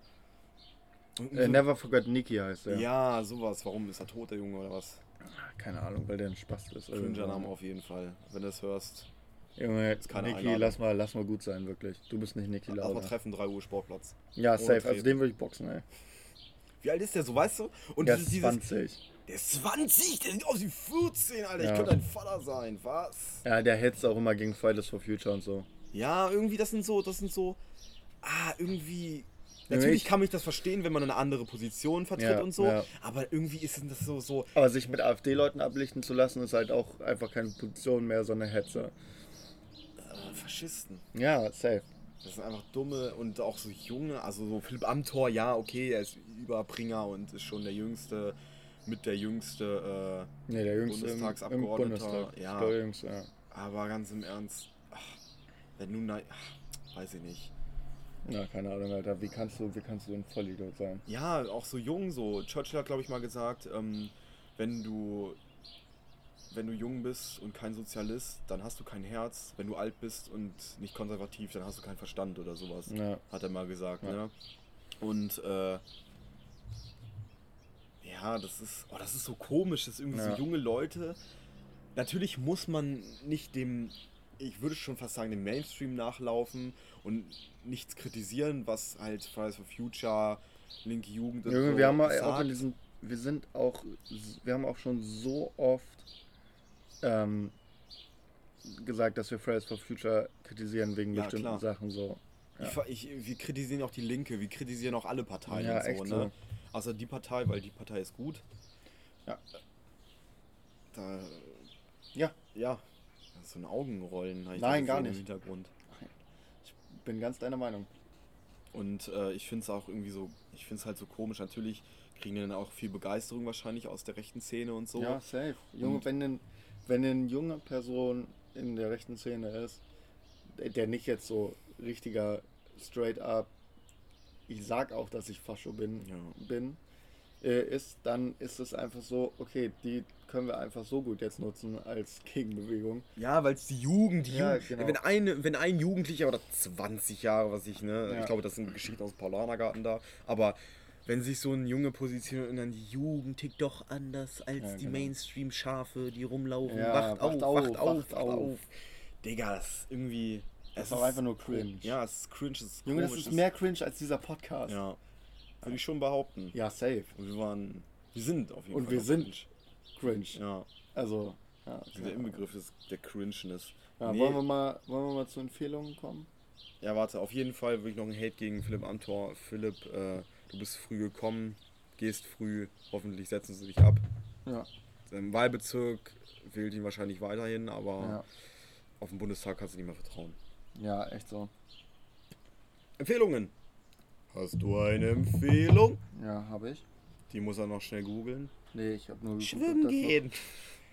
Äh, Never Forget Niki heißt er. ja, sowas. Warum ist er tot, der Junge, oder was? Keine Ahnung, weil der ein Spast ist. Cringer Name auf jeden Fall. Wenn du das hörst, Junge, Niki, lass mal, lass mal gut sein, wirklich. Du bist nicht Niki aber Lauda. Treffen 3 Uhr Sportplatz. Ja, Ohne safe. Also Treten. den würde ich boxen, ey. Wie alt ist der so, weißt du? Und Der dieses, ist 20. Der ist 20, der sieht aus wie 14, Alter. Ja. Ich könnte dein Vater sein, was? Ja, der hetzt auch immer gegen Fridays for Future und so. Ja, irgendwie, das sind so, das sind so. Ah, irgendwie. Natürlich ich- kann mich das verstehen, wenn man eine andere Position vertritt Ja, und so. ja. Aber irgendwie ist das so, so. Aber sich mit AfD-Leuten ablichten zu lassen, ist halt auch einfach keine Position mehr, sondern Hetze. Äh, Faschisten. Ja, safe. Das sind einfach dumme und auch so junge. Also so Philipp Amthor, ja, okay, er ist Überbringer und ist schon der jüngste, mit der jüngste. Nee, der jüngste im, im Bundestagsabgeordneter, Bundestag. ja. Der jüngste, ja. Äh, aber ganz im Ernst. Ach, wenn nein- Ach, weiß ich nicht. Na, keine Ahnung, Alter. Wie kannst du, wie kannst du ein Vollidiot sein? Ja, auch so jung so. Churchill hat, glaube ich, mal gesagt, ähm, wenn du wenn du jung bist und kein Sozialist, dann hast du kein Herz. Wenn du alt bist und nicht konservativ, dann hast du keinen Verstand oder sowas. Ja. Hat er mal gesagt, Ja. ne? Und äh, ja, das ist, oh, das ist so komisch, dass irgendwie Ja. so junge Leute. Natürlich muss man nicht dem, ich würde schon fast sagen, dem Mainstream nachlaufen und nichts kritisieren, was halt Fridays for Future, linke Jugend und Junge, so wir haben auch sagt. in diesem, wir sind auch, wir haben auch schon so oft ähm, gesagt, dass wir Fridays for Future kritisieren wegen Ja, bestimmten klar. Sachen so. Ich, ver- ich, wir kritisieren auch die Linke, wir kritisieren auch alle Parteien Ja, so, ne? so. Außer die Partei, weil die Partei ist gut. Ja. Da, Ja. ja. So ein Augenrollen. Nein, gar nicht. Im Hintergrund. Ich bin ganz deiner Meinung. Und äh, ich finde es auch irgendwie so, ich finde es halt so komisch. Natürlich kriegen die dann auch viel Begeisterung wahrscheinlich aus der rechten Szene und so. Ja, safe. Junge, Und- wenn eine wenn eine junge Person in der rechten Szene ist, der- der nicht jetzt so richtiger straight up, ich sag auch, dass ich Fascho bin, Ja. bin äh, ist, dann ist es einfach so, okay, die können wir einfach so gut jetzt nutzen als Gegenbewegung. Ja, weil es die Jugend, die Ja, Jugend genau. wenn, ein, wenn ein Jugendlicher oder 20 Jahre, was ich, ne, Ja. ich glaube, das sind Geschichten aus dem Paulanergarten da, aber wenn sich so ein Junge positioniert und dann die Jugend tickt doch anders als Ja, die genau. Mainstream-Schafe, die rumlaufen, Ja, wacht, auf, wacht auf, wacht auf. auf. Digga, das ist irgendwie... Das es ist auch einfach nur cringe. Ja, es ist cringe, es ist Junge, das ist mehr cringe als dieser Podcast. Ja, würde ich schon behaupten. Ja, safe. Und wir waren... Wir sind auf jeden Und Fall wir noch sind cringe. Ja, Also, ja. dieser Inbegriff ist der Cringeness. Ja, Nee. wollen, wir mal, wollen wir mal zu Empfehlungen kommen? Ja, warte, auf jeden Fall wirklich noch ein Hate gegen Philipp Amthor. Philipp, äh, du bist früh gekommen, gehst früh, hoffentlich setzen sie dich ab. Ja. Im Wahlbezirk wählt ihn wahrscheinlich weiterhin, aber Ja, auf den Bundestag kannst du nicht mehr vertrauen. ja echt so. Empfehlungen. Hast du eine Empfehlung? Ja, habe ich. Die muss er noch schnell googeln. Nee, ich habe nur geguckt, Schwimmen gehen.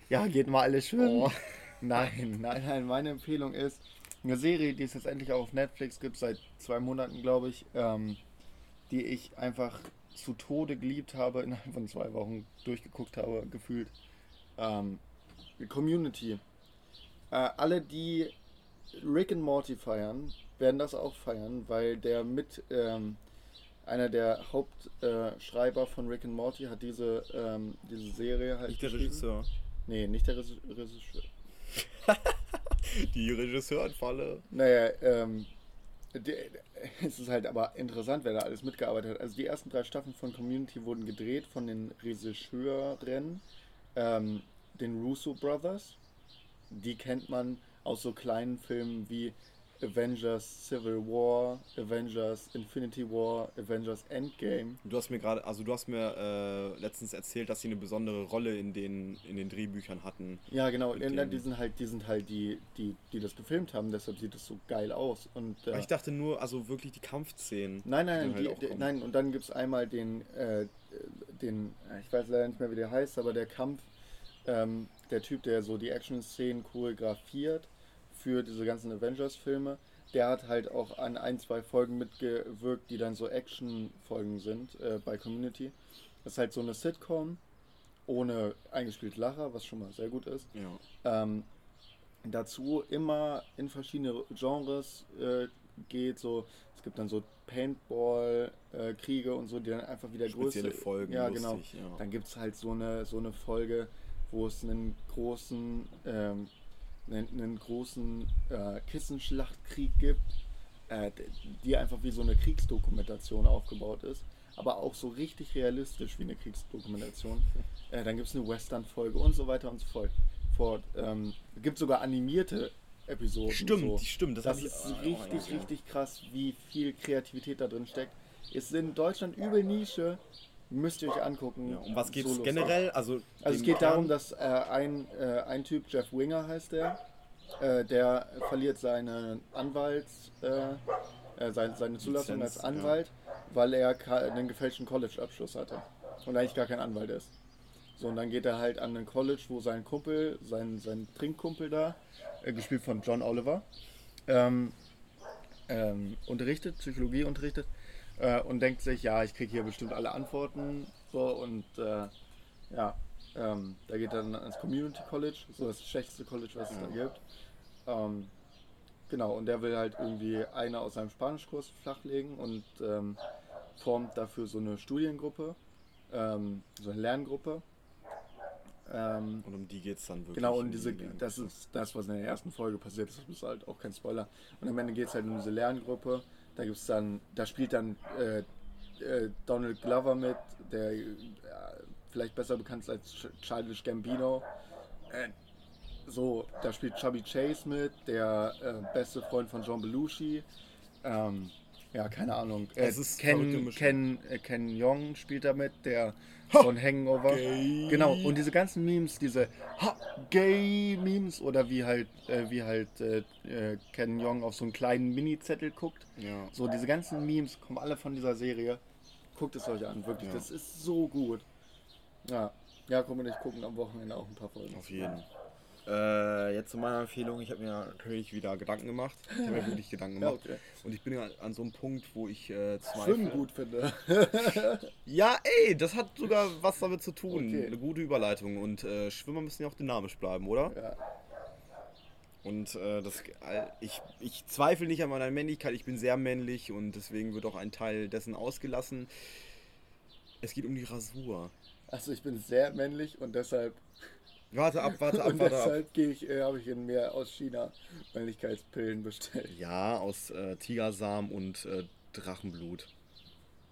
Ja, geht mal alle schwimmen. Oh. Nein, nein, nein. Meine Empfehlung ist eine Serie, die es jetzt endlich auch auf Netflix gibt, seit zwei Monaten, glaube ich, ähm, die ich einfach zu Tode geliebt habe, innerhalb von zwei Wochen durchgeguckt habe, gefühlt. Ähm, Community. Äh, alle, die Rick and Morty feiern, werden das auch feiern, weil der mit ähm, einer der Hauptschreiber äh, von Rick and Morty hat diese, ähm, diese Serie halt Nicht der geschrieben. Regisseur. Nee, nicht der Regis- Regisseur. <laughs> Die Regisseurenfalle. Naja, ähm, die, <laughs> es ist halt aber interessant, wer da alles mitgearbeitet hat. Also die ersten drei Staffeln von Community wurden gedreht von den Regisseuren, ähm, den Russo Brothers. Die kennt man aus so kleinen Filmen wie Avengers Civil War, Avengers Infinity War, Avengers Endgame. Du hast mir gerade, also du hast mir äh, letztens erzählt, dass sie eine besondere Rolle in den, in den Drehbüchern hatten. Ja, genau. Denen- die sind halt, die sind halt die, die, die das gefilmt haben. Deshalb sieht es so geil aus. Und äh, Ich dachte nur, also wirklich die Kampfszenen. Nein, nein, die halt die, nein, und dann gibt es einmal den, äh, den, ich weiß leider nicht mehr, wie der heißt, aber der Kampf, ähm, der Typ, der so die Action-Szenen choreografiert für diese ganzen Avengers-Filme, der hat halt auch an ein, zwei Folgen mitgewirkt, die dann so Action-Folgen sind äh, bei Community. Das ist halt so eine Sitcom ohne eingespielte Lacher, was schon mal sehr gut ist. Ja. Ähm, dazu immer in verschiedene Genres äh, geht. So, es gibt dann so Paintball-Kriege und so, die dann einfach wieder Spezielle größer. Folgen, Ja, lustig, genau. ja. Dann gibt es halt so eine, so eine Folge, wo es einen großen, ähm, einen, einen großen äh, Kissenschlachtkrieg gibt, äh, die einfach wie so eine Kriegsdokumentation aufgebaut ist. Aber auch so richtig realistisch wie eine Kriegsdokumentation. <laughs> Äh, dann gibt es eine Western-Folge und so weiter und so fort. Ähm, es gibt sogar animierte Episoden. Stimmt, so. stimmt. Das, Das hab ich- ist oh, richtig, ja, ja. richtig krass, wie viel Kreativität da drin steckt. Ist in Deutschland übel Nische. Müsst ihr euch angucken. Ja, um was geht es generell? Also, Also es den geht darum, dass äh, ein, äh, ein Typ, Jeff Winger heißt der, äh, der verliert seine Anwalts, äh, äh, seine, seine Zulassung Lizenz, als Anwalt, weil er einen gefälschten College-Abschluss hatte und eigentlich gar kein Anwalt ist. So, und dann geht er halt an ein College, wo sein Kumpel, sein, sein Trinkkumpel da, äh, gespielt von John Oliver, ähm, ähm, unterrichtet, Psychologie unterrichtet äh, und denkt sich, ja, ich kriege hier bestimmt alle Antworten so und äh, ja, ähm, da geht er dann ans Community College, so das schlechteste College, was es da gibt. Ähm, genau, und der will halt irgendwie eine aus seinem Spanischkurs flachlegen und ähm, formt dafür so eine Studiengruppe, ähm, so eine Lerngruppe. Ähm, Und um die geht es dann wirklich. Genau, um und diese, die das ist das, was in der ersten Folge passiert ist. Das ist halt auch kein Spoiler. Und am Ende geht es halt um diese Lerngruppe. Da gibt's dann, da spielt dann äh, äh, Donald Glover mit, der äh, vielleicht besser bekannt ist als Ch- Childish Gambino. Äh, so, da spielt Chubby Chase mit, der äh, beste Freund von John Belushi. Ähm, ja, keine Ahnung. Äh, Es ist Ken. Ken, äh, Ken Young spielt da mit, der von Hangover. Gay. Genau, und diese ganzen Memes, diese ha, Gay-Memes oder wie halt, äh, wie halt äh, äh, Ken Young auf so einen kleinen Mini-Zettel guckt. Ja. So, diese ganzen Memes kommen alle von dieser Serie. Guckt es euch an, wirklich. Ja. Das ist so gut. Ja, ja, komm und ich gucken am Wochenende auch ein paar Folgen. Auf jeden. Äh, jetzt zu meiner Empfehlung. Ich habe mir natürlich wieder Gedanken gemacht. Ich habe mir wirklich Gedanken Ja, gemacht. okay. Und ich bin ja an so einem Punkt, wo ich äh, zweifle. Schwimmen gut finde. <laughs> Ja, ey, das hat sogar was damit zu tun. Okay. Eine gute Überleitung. Und äh, Schwimmer müssen ja auch dynamisch bleiben, oder? ja. Und äh, das, ich, ich zweifle nicht an meiner Männlichkeit. Ich bin sehr männlich und deswegen wird auch ein Teil dessen ausgelassen. Es geht um die Rasur. Also ich bin sehr männlich und deshalb, Warte ab, warte <laughs> ab, und warte ab. deshalb ich, äh, habe ich in mir aus China Männlichkeitspillen bestellt. Ja, aus äh, Tigersamen und äh, Drachenblut.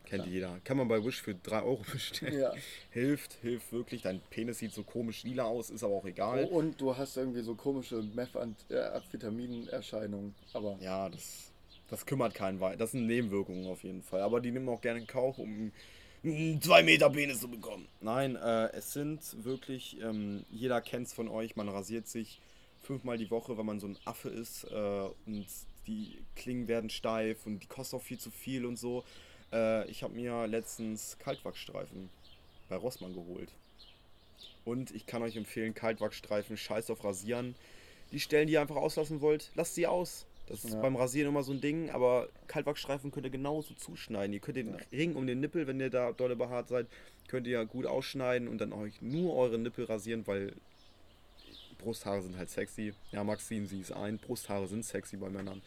Kennt Ja. jeder. Kann man bei Wish für 3 Euro bestellen. Ja. Hilft, hilft wirklich. Dein Penis sieht so komisch lila aus, ist aber auch Oh, egal. und du hast irgendwie so komische Methamphetamin-Erscheinungen. Aber Ja, das, das kümmert keinen weiter. Das sind Nebenwirkungen auf jeden Fall. Aber die nehmen auch gerne in Kauf, um 2 Meter Penis zu bekommen. Nein, äh, es sind wirklich, ähm, jeder kennt es von euch, man rasiert sich fünfmal die Woche, weil man so ein Affe ist äh, und die Klingen werden steif und die kosten auch viel zu viel und so. Äh, ich habe mir letztens Kaltwachsstreifen bei Rossmann geholt. Und ich kann euch empfehlen, Kaltwachsstreifen, scheiß auf Rasieren. Die Stellen, die ihr einfach auslassen wollt, lasst sie aus. Das ist Ja. beim Rasieren immer so ein Ding, aber Kaltwachsstreifen könnt ihr genauso zuschneiden. Ihr könnt den Ja. Ring um den Nippel, wenn ihr da dolle behaart seid, könnt ihr gut ausschneiden und dann euch nur eure Nippel rasieren, weil Brusthaare sind halt sexy. Ja, Maxine, sie ist ein. Brusthaare sind sexy bei Männern.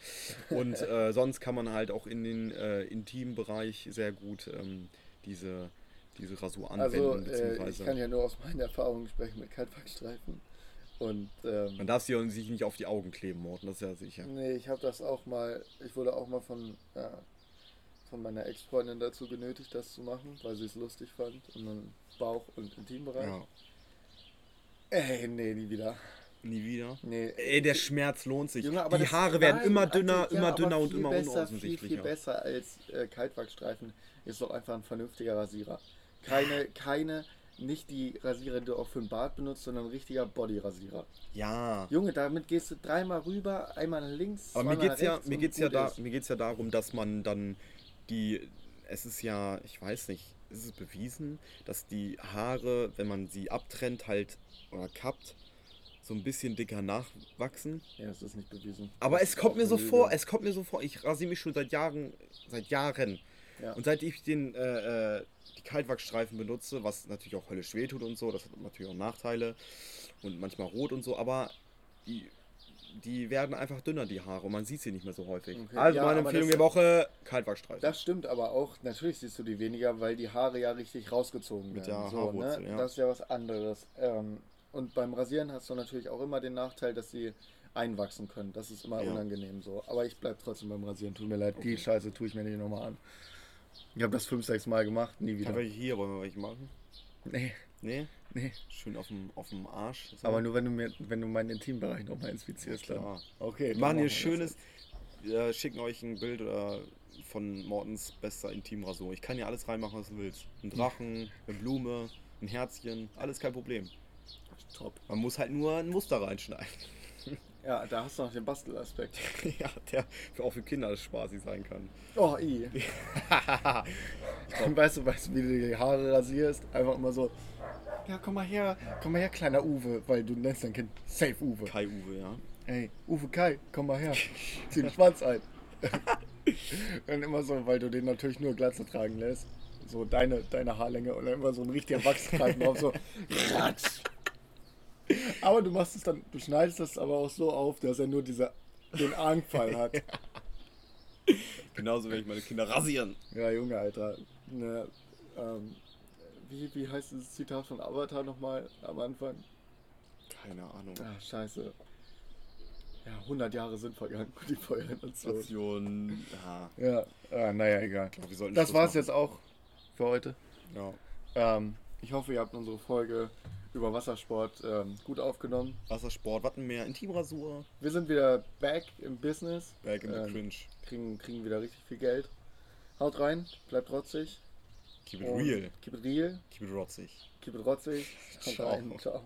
Und <laughs> äh, sonst kann man halt auch in den äh, intimen Bereich sehr gut ähm, diese, diese Rasur anwenden. also äh, ich kann ja nur aus meinen Erfahrungen sprechen mit Kaltwachsstreifen. Und ähm, man darf sie sich nicht auf die Augen kleben, Morten, das ist ja sicher. Nee, ich habe das auch mal, ich wurde auch mal von, ja, von meiner Ex-Freundin dazu genötigt, das zu machen, weil sie es lustig fand. Und dann Bauch- und Intimbereich. Ja. Ey, nee, nie wieder. Nie wieder. Nee. Ey, der Schmerz lohnt sich. Junge, aber die Haare werden nein, immer also, dünner, ja, immer dünner und viel immer besser, Viel, unaussichtlicher. viel besser als äh, Kaltwachsstreifen ist doch einfach ein vernünftiger Rasierer. Keine, keine, nicht die Rasierer, die du auch für den Bart benutzt, sondern ein richtiger Bodyrasierer. Ja. Junge, damit gehst du dreimal rüber, einmal nach links, Aber mir geht's ja, mir geht's ja da, ist. mir geht's ja darum, dass man dann die, es ist ja, ich weiß nicht, ist es bewiesen, dass die Haare, wenn man sie abtrennt halt oder kappt, so ein bisschen dicker nachwachsen. Ja, das ist nicht bewiesen. Aber Das es kommt mir so eine vor, Lüge. es kommt mir so vor, ich rasiere mich schon seit Jahren, seit Jahren. Ja. Und seit ich den, äh, äh, die Kaltwachsstreifen benutze, was natürlich auch höllisch wehtut und so, das hat natürlich auch Nachteile und manchmal rot und so, aber die, die werden einfach dünner, die Haare, und man sieht sie nicht mehr so häufig. Okay. Also Ja, meine Empfehlung der Woche, Kaltwachsstreifen. Das stimmt aber auch, natürlich siehst du die weniger, weil die Haare ja richtig rausgezogen Mit werden. der so, Haarwurzel, ne? ja. Das ist ja was anderes. Ähm, und beim Rasieren hast du natürlich auch immer den Nachteil, dass sie einwachsen können. Das ist immer Ja. unangenehm so. Aber ich bleib trotzdem beim Rasieren. Tut mir leid, die Scheiße tue ich mir nicht nochmal an. Ich habe das fünf, sechs Mal gemacht, nie wieder. welche hier, wollen wir welche machen? Nee, Nee? nee. Schön auf dem, auf dem Arsch. so. Aber nur wenn du mir, wenn du meinen Intimbereich nochmal infizierst, dann. Klar. Okay. Wir dann machen wir schönes. Wir schicken euch ein Bild oder von Mortens bester Intimrasur. Ich kann hier alles reinmachen, was du willst. Ein Drachen, eine Blume, ein Herzchen, alles kein Problem. Top. Man muss halt nur ein Muster reinschneiden. Ja, da hast du noch den Bastelaspekt. <laughs> ja, der auch für Kinder spaßig sein kann. Oh, i. <laughs> weißt du, weißt du, wie du die Haare rasierst? Einfach immer so, ja, komm mal her, komm mal her, kleiner Uwe, weil du nennst dein Kind Safe Uwe. Kai Uwe, ja. Ey, Uwe Kai, komm mal her, <laughs> zieh den Schwanz ein. und immer so, weil du den natürlich nur Glatze tragen lässt. So deine, deine Haarlänge und dann immer so ein richtiger Wachsstreifen drauf, so. ratsch. <laughs> aber du machst es dann, du schneidest das aber auch so auf, dass er nur diese, den Anfall hat. <laughs> Genauso werde ich meine Kinder rasieren. Ja, Junge, Alter. Ne, ähm, wie, wie heißt dieses Zitat von Avatar nochmal am Anfang? Keine Ahnung. Ah, scheiße. Ja, 100 Jahre sind vergangen die Feuerrevolution. Station. Ja. Ja, ah, naja, egal. glaub, Das Schluss war's machen. jetzt auch für heute. Ja. Ähm, ich hoffe, ihr habt unsere Folge über Wassersport ähm, gut aufgenommen. Wassersport, Wattenmeer, Intimrasur. Wir sind wieder back im Business. Back in the Ähm, cringe. Kriegen, kriegen wieder richtig viel Geld. Haut rein, bleibt rotzig. Keep it und real. Keep it real. Keep it rotzig. Keep it rotzig. <laughs> Haut Ciao. rein. Ciao.